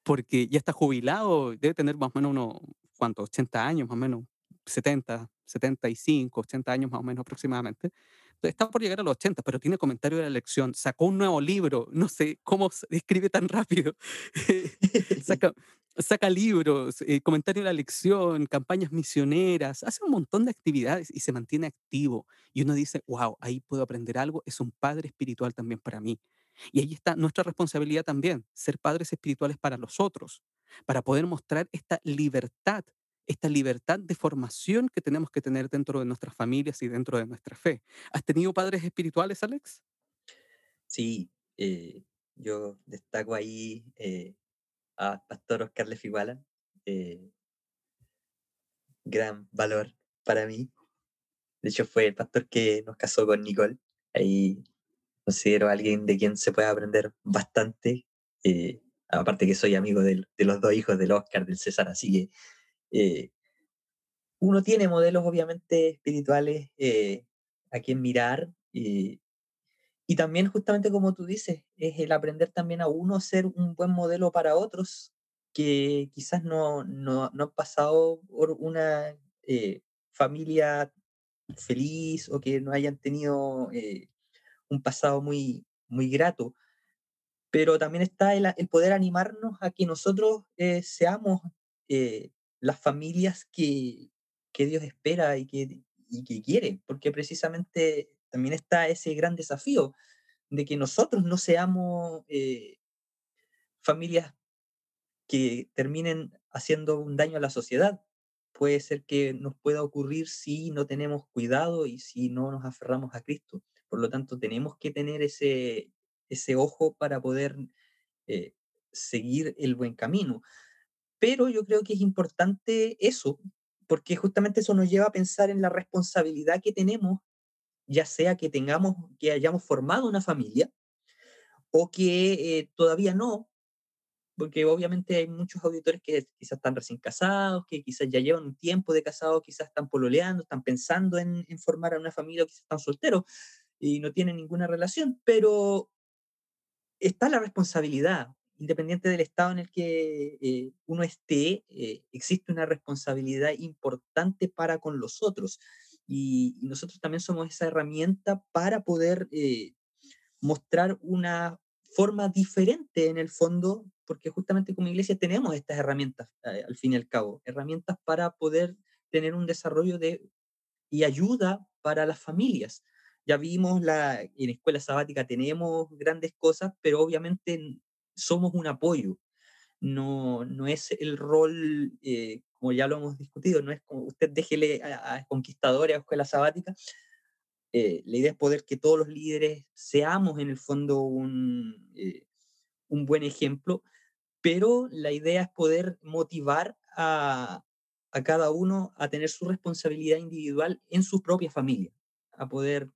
porque ya está jubilado, debe tener más o menos unos ¿cuánto? 80 años más o menos, 70, 75, 80 años más o menos aproximadamente. Está por llegar a los 80, pero tiene comentario de la elección. Sacó un nuevo libro, no sé cómo escribe tan rápido. saca, saca libros, eh, comentario de la elección, campañas misioneras, hace un montón de actividades y se mantiene activo. Y uno dice, wow, ahí puedo aprender algo. Es un padre espiritual también para mí. Y ahí está nuestra responsabilidad también, ser padres espirituales para los otros para poder mostrar esta libertad, esta libertad de formación que tenemos que tener dentro de nuestras familias y dentro de nuestra fe. ¿Has tenido padres espirituales, Alex? Sí, eh, yo destaco ahí eh, a Pastor Oscar Lefiguala, eh, gran valor para mí. De hecho, fue el pastor que nos casó con Nicole. Ahí considero a alguien de quien se puede aprender bastante aparte que soy amigo de, los dos hijos del Oscar, del César, así que eh, uno tiene modelos obviamente espirituales eh, a quien mirar y también justamente como tú dices, es el aprender también a uno ser un buen modelo para otros que quizás no, no, han pasado por una eh, familia feliz o que no hayan tenido un pasado muy, muy grato pero también está el, poder animarnos a que nosotros eh, seamos eh, las familias que, que, Dios espera y que, y que quiere, porque precisamente también está ese gran desafío de que nosotros no seamos eh, familias que terminen haciendo un daño a la sociedad. Puede ser que nos pueda ocurrir si no tenemos cuidado y si no nos aferramos a Cristo. Por lo tanto, tenemos que tener ese, ese ojo para poder eh, seguir el buen camino. Pero yo creo que es importante eso, porque justamente eso nos lleva a pensar en la responsabilidad que tenemos, ya sea que tengamos, que hayamos formado una familia o que eh, todavía no, porque obviamente hay muchos auditores que quizás están recién casados, que quizás ya llevan un tiempo de casados, quizás están pololeando, están pensando en, en formar a una familia, o quizás están solteros y no tienen ninguna relación, pero está la responsabilidad, independiente del estado en el que eh, uno esté, eh, existe una responsabilidad importante para con los otros. Y, nosotros también somos esa herramienta para poder eh, mostrar una forma diferente en el fondo, porque justamente como iglesia tenemos estas herramientas, al fin y al cabo, herramientas para poder tener un desarrollo de, y ayuda para las familias ya vimos la, en escuela sabática tenemos grandes cosas, pero obviamente somos un apoyo. No, no es el rol, eh, como ya lo hemos discutido, no es como usted déjele a, conquistadores a escuela sabática. Eh, la idea es poder que todos los líderes seamos en el fondo un, eh, un buen ejemplo, pero la idea es poder motivar a, a cada uno a tener su responsabilidad individual en su propia familia, a poder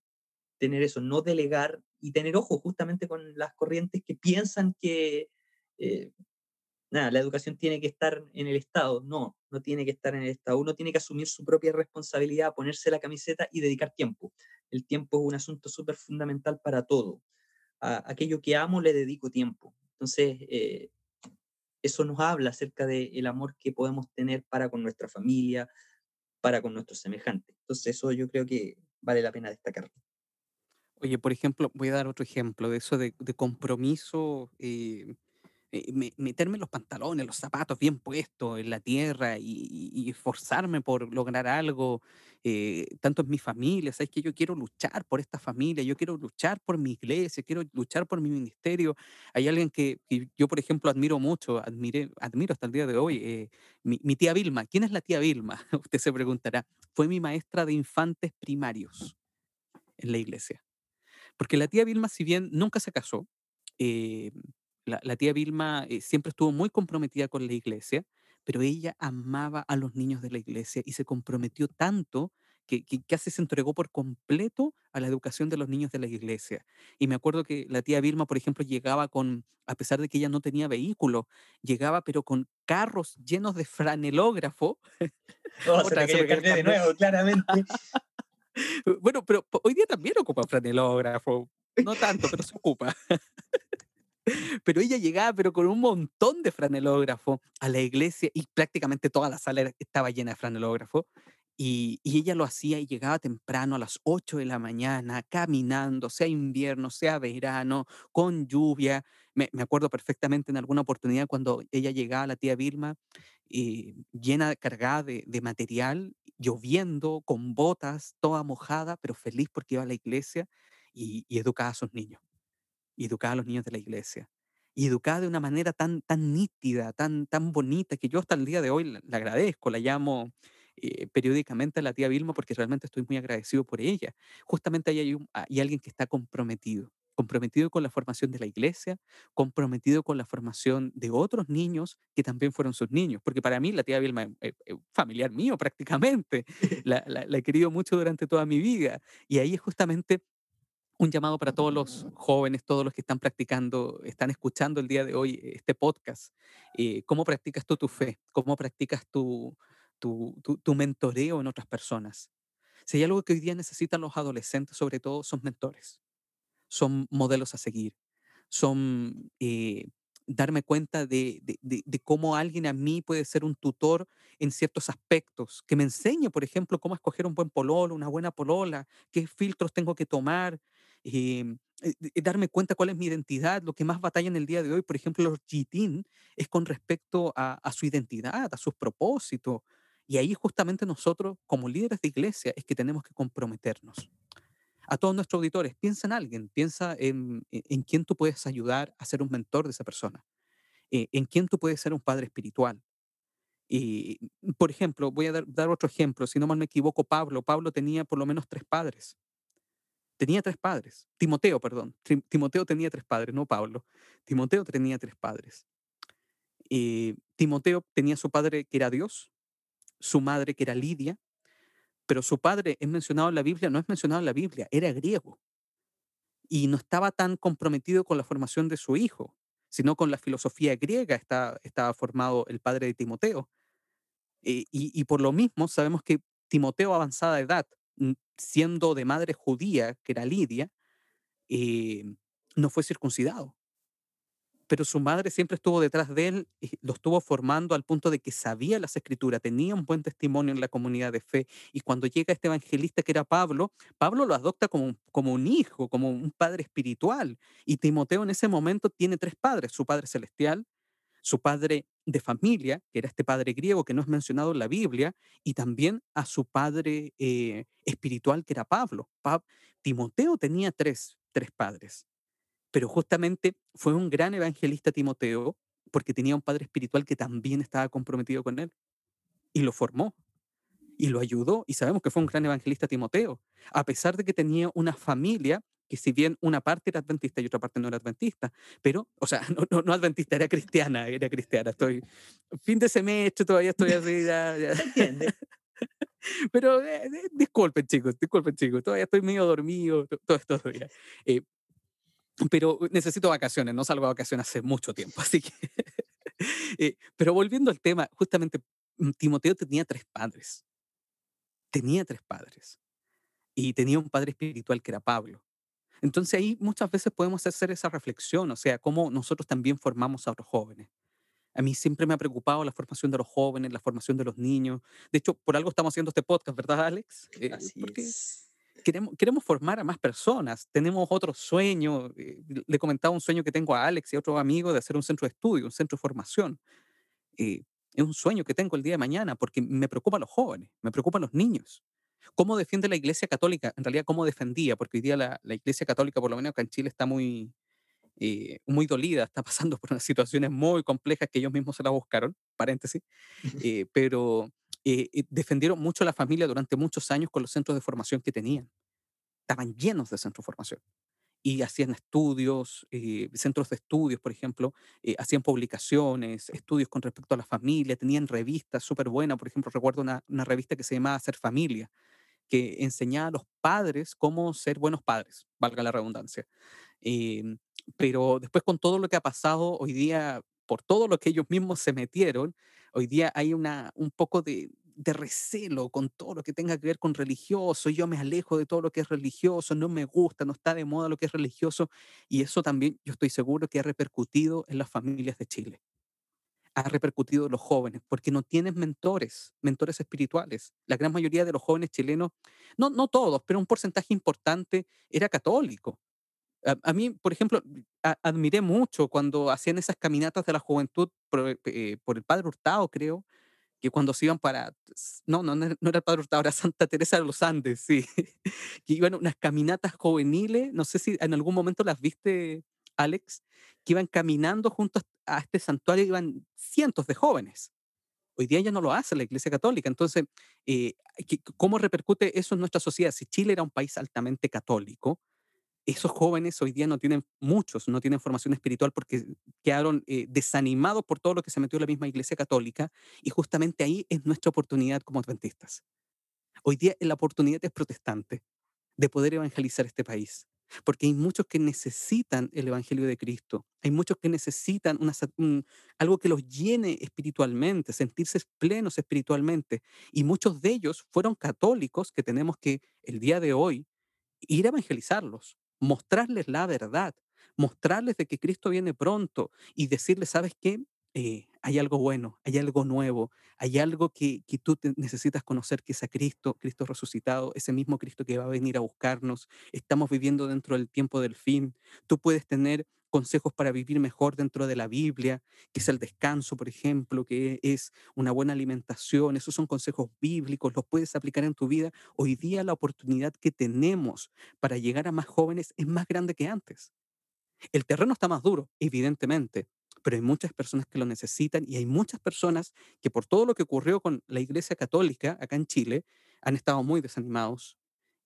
tener eso, no delegar y tener ojo justamente con las corrientes que piensan que eh, nada, la educación tiene que estar en el Estado. No, no tiene que estar en el Estado. Uno tiene que asumir su propia responsabilidad, ponerse la camiseta y dedicar tiempo. El tiempo es un asunto súper fundamental para todo. A aquello que amo le dedico tiempo. Entonces, eh, eso nos habla acerca del amor que podemos tener para con nuestra familia, para con nuestros semejantes. Entonces, eso yo creo que vale la pena destacar. Oye, por ejemplo, voy a dar otro ejemplo de eso de, compromiso, eh, eh, meterme los pantalones, los zapatos bien puestos en la tierra y, esforzarme por lograr algo, eh, tanto en mi familia, sabes que yo quiero luchar por esta familia, yo quiero luchar por mi iglesia, quiero luchar por mi ministerio. Hay alguien que, yo, por ejemplo, admiro mucho, admiro hasta el día de hoy, mi, mi tía Vilma. ¿Quién es la tía Vilma? Usted se preguntará. Fue mi maestra de infantes primarios en la iglesia. Porque la tía Vilma, si bien nunca se casó, eh, la, tía Vilma eh, siempre estuvo muy comprometida con la iglesia, pero ella amaba a los niños de la iglesia y se comprometió tanto que, casi se entregó por completo a la educación de los niños de la iglesia. Y me acuerdo que la tía Vilma, por ejemplo, llegaba con, a pesar de que ella no tenía vehículo, llegaba pero con carros llenos de franelógrafo. Oh, se de nuevo, claramente. Bueno, pero hoy día también ocupa franelógrafo. No tanto, pero se ocupa. Pero ella llegaba, pero con un montón de franelógrafo a la iglesia y prácticamente toda la sala estaba llena de franelógrafo. Y, ella lo hacía y llegaba temprano a las 8 de la mañana, caminando, sea invierno, sea verano, con lluvia. Me, acuerdo perfectamente en alguna oportunidad cuando ella llegaba, la tía Vilma, eh, llena, cargada de, material, lloviendo, con botas, toda mojada, pero feliz porque iba a la iglesia y, educaba a sus niños, y educaba a los niños de la iglesia, y educaba de una manera tan, tan nítida, tan, tan bonita, que yo hasta el día de hoy la, agradezco, la llamo eh, periódicamente a la tía Vilma porque realmente estoy muy agradecido por ella. Justamente ahí hay, hay alguien que está comprometido, comprometido con la formación de la iglesia, comprometido con la formación de otros niños que también fueron sus niños, porque para mí la tía Vilma es, familiar mío prácticamente, la, he querido mucho durante toda mi vida, y ahí es justamente un llamado para todos los jóvenes, todos los que están practicando, están escuchando el día de hoy este podcast. Eh, ¿Cómo practicas tú tu fe? ¿Cómo practicas tu, tu, tu, mentoreo en otras personas? Si hay algo que hoy día necesitan los adolescentes, sobre todo, son mentores son modelos a seguir, son eh, darme cuenta de, cómo alguien a mí puede ser un tutor en ciertos aspectos, que me enseñe, por ejemplo, cómo escoger un buen pololo, una buena polola, qué filtros tengo que tomar, em, eh, darme cuenta cuál es mi identidad. Lo que más batalla en el día de hoy, por ejemplo, los GTIN, es con respecto a, a su identidad, a sus propósitos. Y ahí justamente nosotros, como líderes de iglesia, es que tenemos que comprometernos a todos nuestros auditores, piensa en alguien, piensa en, en quién tú puedes ayudar a ser un mentor de esa persona, eh, en quién tú puedes ser un padre espiritual. Y, por ejemplo, voy a dar, dar, otro ejemplo, si no mal me equivoco, Pablo, Pablo tenía por lo menos tres padres. Tenía tres padres. Timoteo, perdón. Timoteo tenía tres padres, no Pablo. Timoteo tenía tres padres. Timoteo tenía su padre que era Dios, su madre que era Lidia, pero su padre es mencionado en la Biblia, no es mencionado en la Biblia, era griego. Y no estaba tan comprometido con la formación de su hijo. sino con la filosofía griega estaba formado el padre de Timoteo. Eh, y, por lo mismo sabemos que Timoteo, avanzada edad, siendo de madre judía, que era Lidia, eh, no fue circuncidado pero su madre siempre estuvo detrás de él, y lo estuvo formando al punto de que sabía las escrituras, tenía un buen testimonio en la comunidad de fe. Y cuando llega este evangelista que era Pablo, Pablo lo adopta como, como un hijo, como un padre espiritual. Y Timoteo en ese momento tiene tres padres, su padre celestial, su padre de familia, que era este padre griego que no es mencionado en la Biblia, y también a su padre eh, espiritual, que era Pablo. Timoteo tenía tres, tres padres. Pero justamente fue un gran evangelista Timoteo porque tenía un padre espiritual que también estaba comprometido con él y lo formó y lo ayudó y sabemos que fue un gran evangelista Timoteo, a pesar de que tenía una familia que si bien una parte era adventista y otra parte no era adventista, pero, o sea, no, no, adventista, era cristiana, era cristiana. Estoy, fin de semestre, todavía estoy así, ya, ya. entiende? Pero eh, eh, disculpen chicos, disculpen chicos, todavía estoy medio dormido, todo esto todavía. Eh, pero necesito vacaciones, no salgo a vacaciones hace mucho tiempo, así que... Eh, pero volviendo al tema, justamente mm, Timoteo tenía tres padres. Tenía tres padres. Y tenía un padre espiritual que era Pablo. Entonces ahí muchas veces podemos hacer esa reflexión, o sea, cómo nosotros también formamos a los jóvenes. A mí siempre me ha preocupado la formación de los jóvenes, la formación de los niños. De hecho, por algo estamos haciendo este podcast, ¿verdad, Alex? Eh, Así es queremos, queremos formar a más personas, tenemos otro sueño, eh, le comentaba un sueño que tengo a Alex y a otro amigo de hacer un centro de estudio, un centro de formación. Eh, es un sueño que tengo el día de mañana porque me preocupan los jóvenes, me preocupan los niños. ¿Cómo defiende la Iglesia Católica? En realidad, ¿cómo defendía? Porque hoy día la, la Iglesia Católica, por lo menos acá en Chile, está muy, eh, muy dolida, está pasando por unas situaciones muy complejas que ellos mismos se la buscaron, paréntesis, pero eh, defendieron mucho la familia durante muchos años con los centros de formación que tenían. Estaban llenos de centros de formación. Y hacían estudios, eh, centros de estudios, por ejemplo, eh, hacían publicaciones, estudios con respecto a la familia, tenían revistas súper buenas. Por ejemplo, recuerdo una, una revista que se llamaba Ser Familia, que enseñaba a los padres cómo ser buenos padres, valga la redundancia. Em, pero después con todo lo que ha pasado hoy día, por todo lo que ellos mismos se metieron, hoy día hay una, un poco de, recelo con todo lo que tenga que ver con religioso, yo me alejo de todo lo que es religioso, no me gusta, no está de moda lo que es religioso, y eso también yo estoy seguro que ha repercutido en las familias de Chile. Ha repercutido en los jóvenes, porque no tienen mentores, mentores espirituales. La gran mayoría de los jóvenes chilenos, no, no todos, pero un porcentaje importante era católico. A, mí, por ejemplo, admiré mucho cuando hacían esas caminatas de la juventud por, eh, por, el Padre Hurtado, creo, que cuando se iban para, no, no, no era el Padre Hurtado, era Santa Teresa de los Andes, sí, que iban unas caminatas juveniles, no sé si en algún momento las viste, Alex, que iban caminando junto a este santuario, iban cientos de jóvenes. Hoy día ya no lo hace la Iglesia Católica. Entonces, eh, ¿cómo repercute eso en nuestra sociedad? Si Chile era un país altamente católico, esos jóvenes hoy día no tienen, muchos no tienen formación espiritual porque quedaron eh, desanimados por todo lo que se metió en la misma Iglesia Católica y justamente ahí es nuestra oportunidad como adventistas. Hoy día la oportunidad es protestante de poder evangelizar este país, porque hay muchos que necesitan el Evangelio de Cristo, hay muchos que necesitan algo que los llene espiritualmente, sentirse plenos espiritualmente, y muchos de ellos fueron católicos que tenemos que el día de hoy ir a evangelizarlos mostrarles la verdad, mostrarles de que Cristo viene pronto y decirles, ¿sabes qué? Eh, hay algo bueno, hay algo nuevo, hay algo que, que tú necesitas conocer, que es a Cristo, Cristo resucitado, ese mismo Cristo que va a venir a buscarnos. Estamos viviendo dentro del tiempo del fin. Tú puedes tener consejos para vivir mejor dentro de la Biblia, que es el descanso, por ejemplo, que es una buena alimentación. Esos son consejos bíblicos, los puedes aplicar en tu vida. Hoy día la oportunidad que tenemos para llegar a más jóvenes es más grande que antes. El terreno está más duro, evidentemente, pero hay muchas personas que lo necesitan y hay muchas personas que por todo lo que ocurrió con la Iglesia Católica acá en Chile han estado muy desanimados,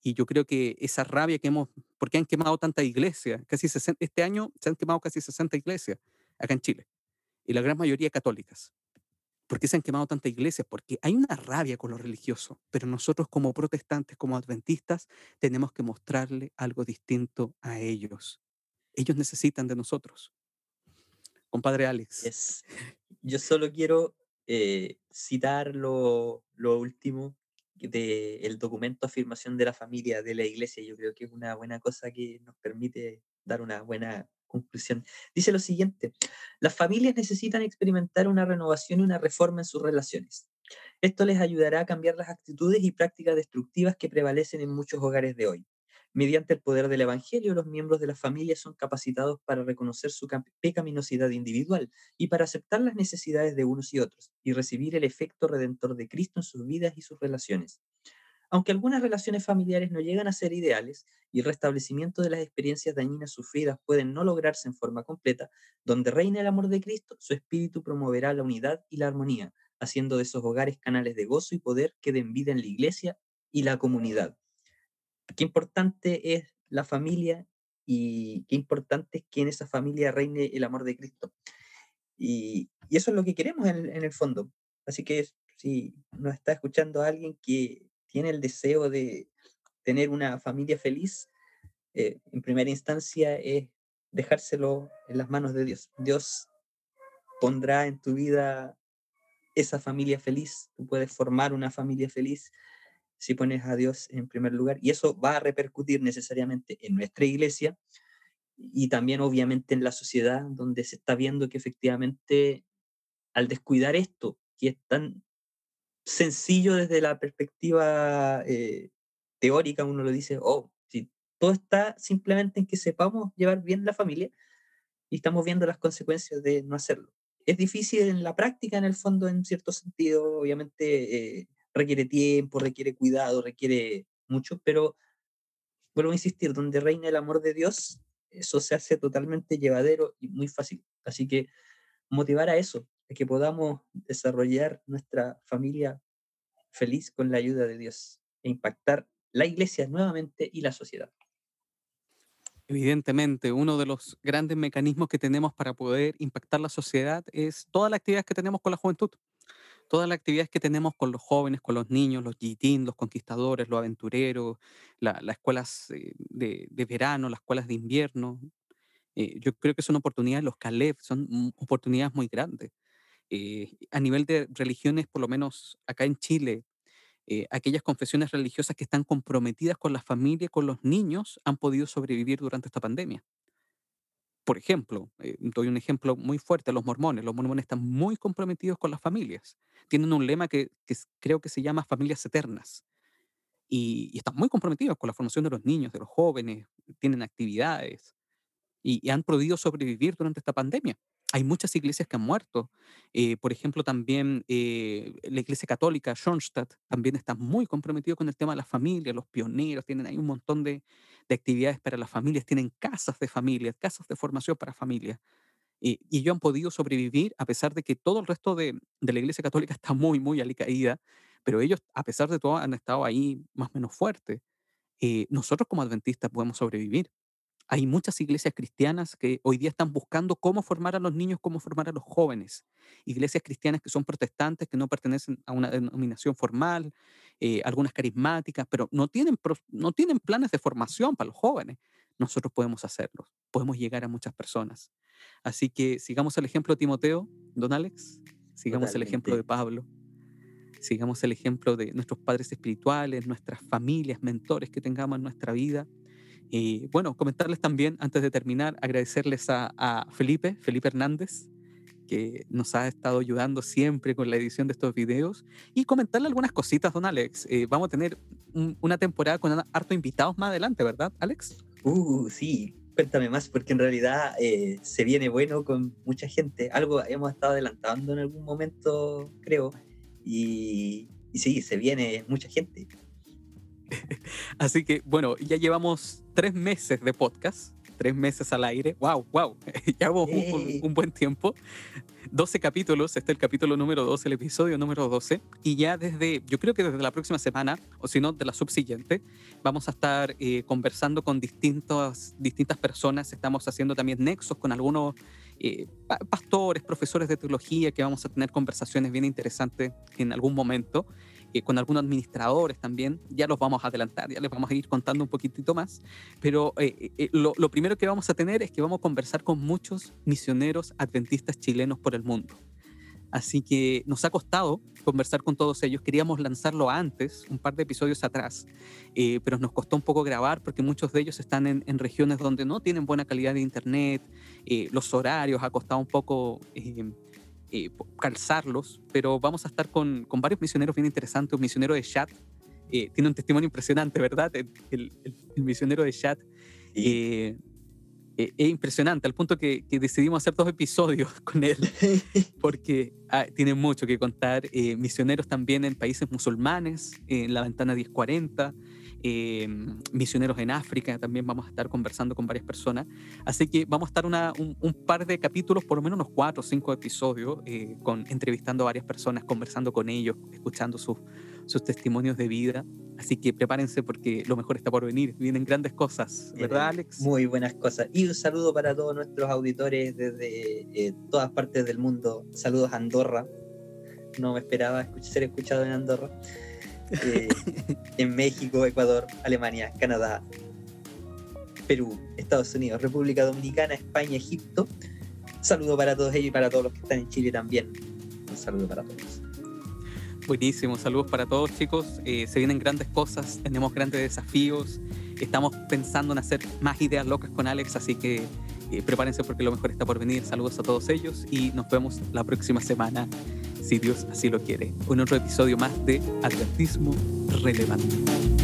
y yo creo que esa rabia que hemos, porque han quemado tanta iglesia, casi 60, este año se han quemado casi 60 iglesias acá en Chile, y la gran mayoría católicas. ¿Por qué se han quemado tantas iglesias? Porque hay una rabia con lo religioso, pero nosotros como protestantes, como adventistas, tenemos que mostrarle algo distinto a ellos. Ellos necesitan de nosotros. compadre Alex. Yo solo quiero eh, citar lo, lo último del documento afirmación de la familia de la iglesia. Yo creo que es una buena cosa que nos permite dar una buena conclusión. Dice lo siguiente, las familias necesitan experimentar una renovación y una reforma en sus relaciones. Esto les ayudará a cambiar las actitudes y prácticas destructivas que prevalecen en muchos hogares de hoy. Mediante el poder del Evangelio, los miembros de la familia son capacitados para reconocer su pecaminosidad individual y para aceptar las necesidades de unos y otros y recibir el efecto redentor de Cristo en sus vidas y sus relaciones. Aunque algunas relaciones familiares no llegan a ser ideales y el restablecimiento de las experiencias dañinas sufridas pueden no lograrse en forma completa, donde reina el amor de Cristo, su espíritu promoverá la unidad y la armonía, haciendo de esos hogares canales de gozo y poder que den vida en la iglesia y la comunidad qué importante es la familia y qué importante es que en esa familia reine el amor de Cristo. Y, eso es lo que queremos en, el fondo. Así que si nos está escuchando alguien que tiene el deseo de tener una familia feliz, eh, en primera instancia es dejárselo en las manos de Dios. Dios pondrá en tu vida esa familia feliz, tú puedes formar una familia feliz si pones a Dios en primer lugar. Y eso va a repercutir necesariamente en nuestra iglesia y también obviamente en la sociedad, donde se está viendo que efectivamente al descuidar esto, que es tan sencillo desde la perspectiva eh, teórica, uno lo dice, oh, si todo está simplemente en que sepamos llevar bien la familia y estamos viendo las consecuencias de no hacerlo. Es difícil en la práctica, en el fondo, en cierto sentido, obviamente, eh, requiere tiempo, requiere cuidado, requiere mucho, pero vuelvo a insistir, donde reina el amor de Dios, eso se hace totalmente llevadero y muy fácil. Así que motivar a eso, a que podamos desarrollar nuestra familia feliz con la ayuda de Dios e impactar la iglesia nuevamente y la sociedad. Evidentemente, uno de los grandes mecanismos que tenemos para poder impactar la sociedad es todas las actividades que tenemos con la juventud todas las actividades que tenemos con los jóvenes, con los niños, los yitín, los conquistadores, los aventureros, las escuelas eh, de, verano, las escuelas de invierno. Eh, yo creo que son oportunidades, los Caleb, son oportunidades muy grandes. Eh, a nivel de religiones, por lo menos acá en Chile, aquellas confesiones religiosas que están comprometidas con la familia con los niños han podido sobrevivir durante esta pandemia. Por ejemplo, eh, doy un ejemplo muy fuerte, los mormones. Los mormones están muy comprometidos con las familias. Tienen un lema que, creo que se llama familias eternas. Y, y, están muy comprometidos con la formación de los niños, de los jóvenes, tienen actividades y, han podido sobrevivir durante esta pandemia. Hay muchas iglesias que han muerto. Eh, por ejemplo, también eh, la iglesia católica, Schoenstatt, también está muy comprometido con el tema de la familia, los pioneros, tienen ahí un montón de, de actividades para las familias, tienen casas de familia, casas de formación para familias. Y, ellos han podido sobrevivir a pesar de que todo el resto de, de la iglesia católica está muy, muy alicaída, pero ellos, a pesar de todo, han estado ahí más o menos fuertes. Eh, nosotros como adventistas podemos sobrevivir hay muchas iglesias cristianas que hoy día están buscando cómo formar a los niños, cómo formar a los jóvenes. Iglesias cristianas que son protestantes, que no pertenecen a una denominación formal, eh, algunas carismáticas, pero no tienen, no tienen planes de formación para los jóvenes. Nosotros podemos hacerlo, podemos llegar a muchas personas. Así que sigamos el ejemplo de Timoteo, don Alex, sigamos el ejemplo de Pablo, sigamos el ejemplo de nuestros padres espirituales, nuestras familias, mentores que tengamos en nuestra vida y bueno, comentarles también, antes de terminar, agradecerles a, Felipe, Felipe Hernández, que nos ha estado ayudando siempre con la edición de estos videos, y comentarle algunas cositas, don Alex. Eh, vamos a tener una temporada con harto invitados más adelante, ¿verdad, Alex? Uh, sí, cuéntame más, porque en realidad eh, se viene bueno con mucha gente. Algo hemos estado adelantando en algún momento, creo, y, y sí, se viene mucha gente. Así que, bueno, ya llevamos tres meses de podcast, tres meses al aire. ¡Wow! ¡Wow! ya llevamos un, buen tiempo. 12 capítulos, este es el capítulo número 12, el episodio número 12. Y ya desde, yo creo que desde la próxima semana, o si no, de la subsiguiente, vamos a estar eh, conversando con distintas, distintas personas. Estamos haciendo también nexos con algunos eh, pastores, profesores de teología, que vamos a tener conversaciones bien interesantes en algún momento. Eh, con algunos administradores también. Ya los vamos a adelantar, ya les vamos a ir contando un poquitito más. Pero eh, eh, lo, lo, primero que vamos a tener es que vamos a conversar con muchos misioneros adventistas chilenos por el mundo. Así que nos ha costado conversar con todos ellos. Queríamos lanzarlo antes, un par de episodios atrás, pero nos costó un poco grabar porque muchos de ellos están en, regiones donde no tienen buena calidad de internet, los horarios ha costado un poco eh, calzarlos, pero vamos a estar con, con, varios misioneros bien interesantes. Un misionero de chat eh, tiene un testimonio impresionante, ¿verdad? El, el, misionero de chat eh, es impresionante, al punto que, que, decidimos hacer dos episodios con él, porque ah, tiene mucho que contar. misioneros también en países musulmanes, en la ventana 1040. Eh, misioneros en África, también vamos a estar conversando con varias personas. Así que vamos a estar una, un, par de capítulos, por lo menos unos cuatro o cinco episodios, eh, con, entrevistando a varias personas, conversando con ellos, escuchando sus, sus testimonios de vida. Así que prepárense porque lo mejor está por venir. Vienen grandes cosas, ¿verdad, Alex? Muy buenas cosas. Y un saludo para todos nuestros auditores desde eh, todas partes del mundo. Saludos a Andorra. No me esperaba ser escuchado en Andorra. Eh, en México, Ecuador, Alemania, Canadá, Perú, Estados Unidos, República Dominicana, España, Egipto. Saludo para todos ellos y para todos los que están en Chile también. Un saludo para todos. Buenísimo, saludos para todos chicos. Eh, se vienen grandes cosas, tenemos grandes desafíos. Estamos pensando en hacer más ideas locas con Alex, así que eh, prepárense porque lo mejor está por venir. Saludos a todos ellos y nos vemos la próxima semana si Dios así lo quiere. Un otro episodio más de Adventismo Relevante.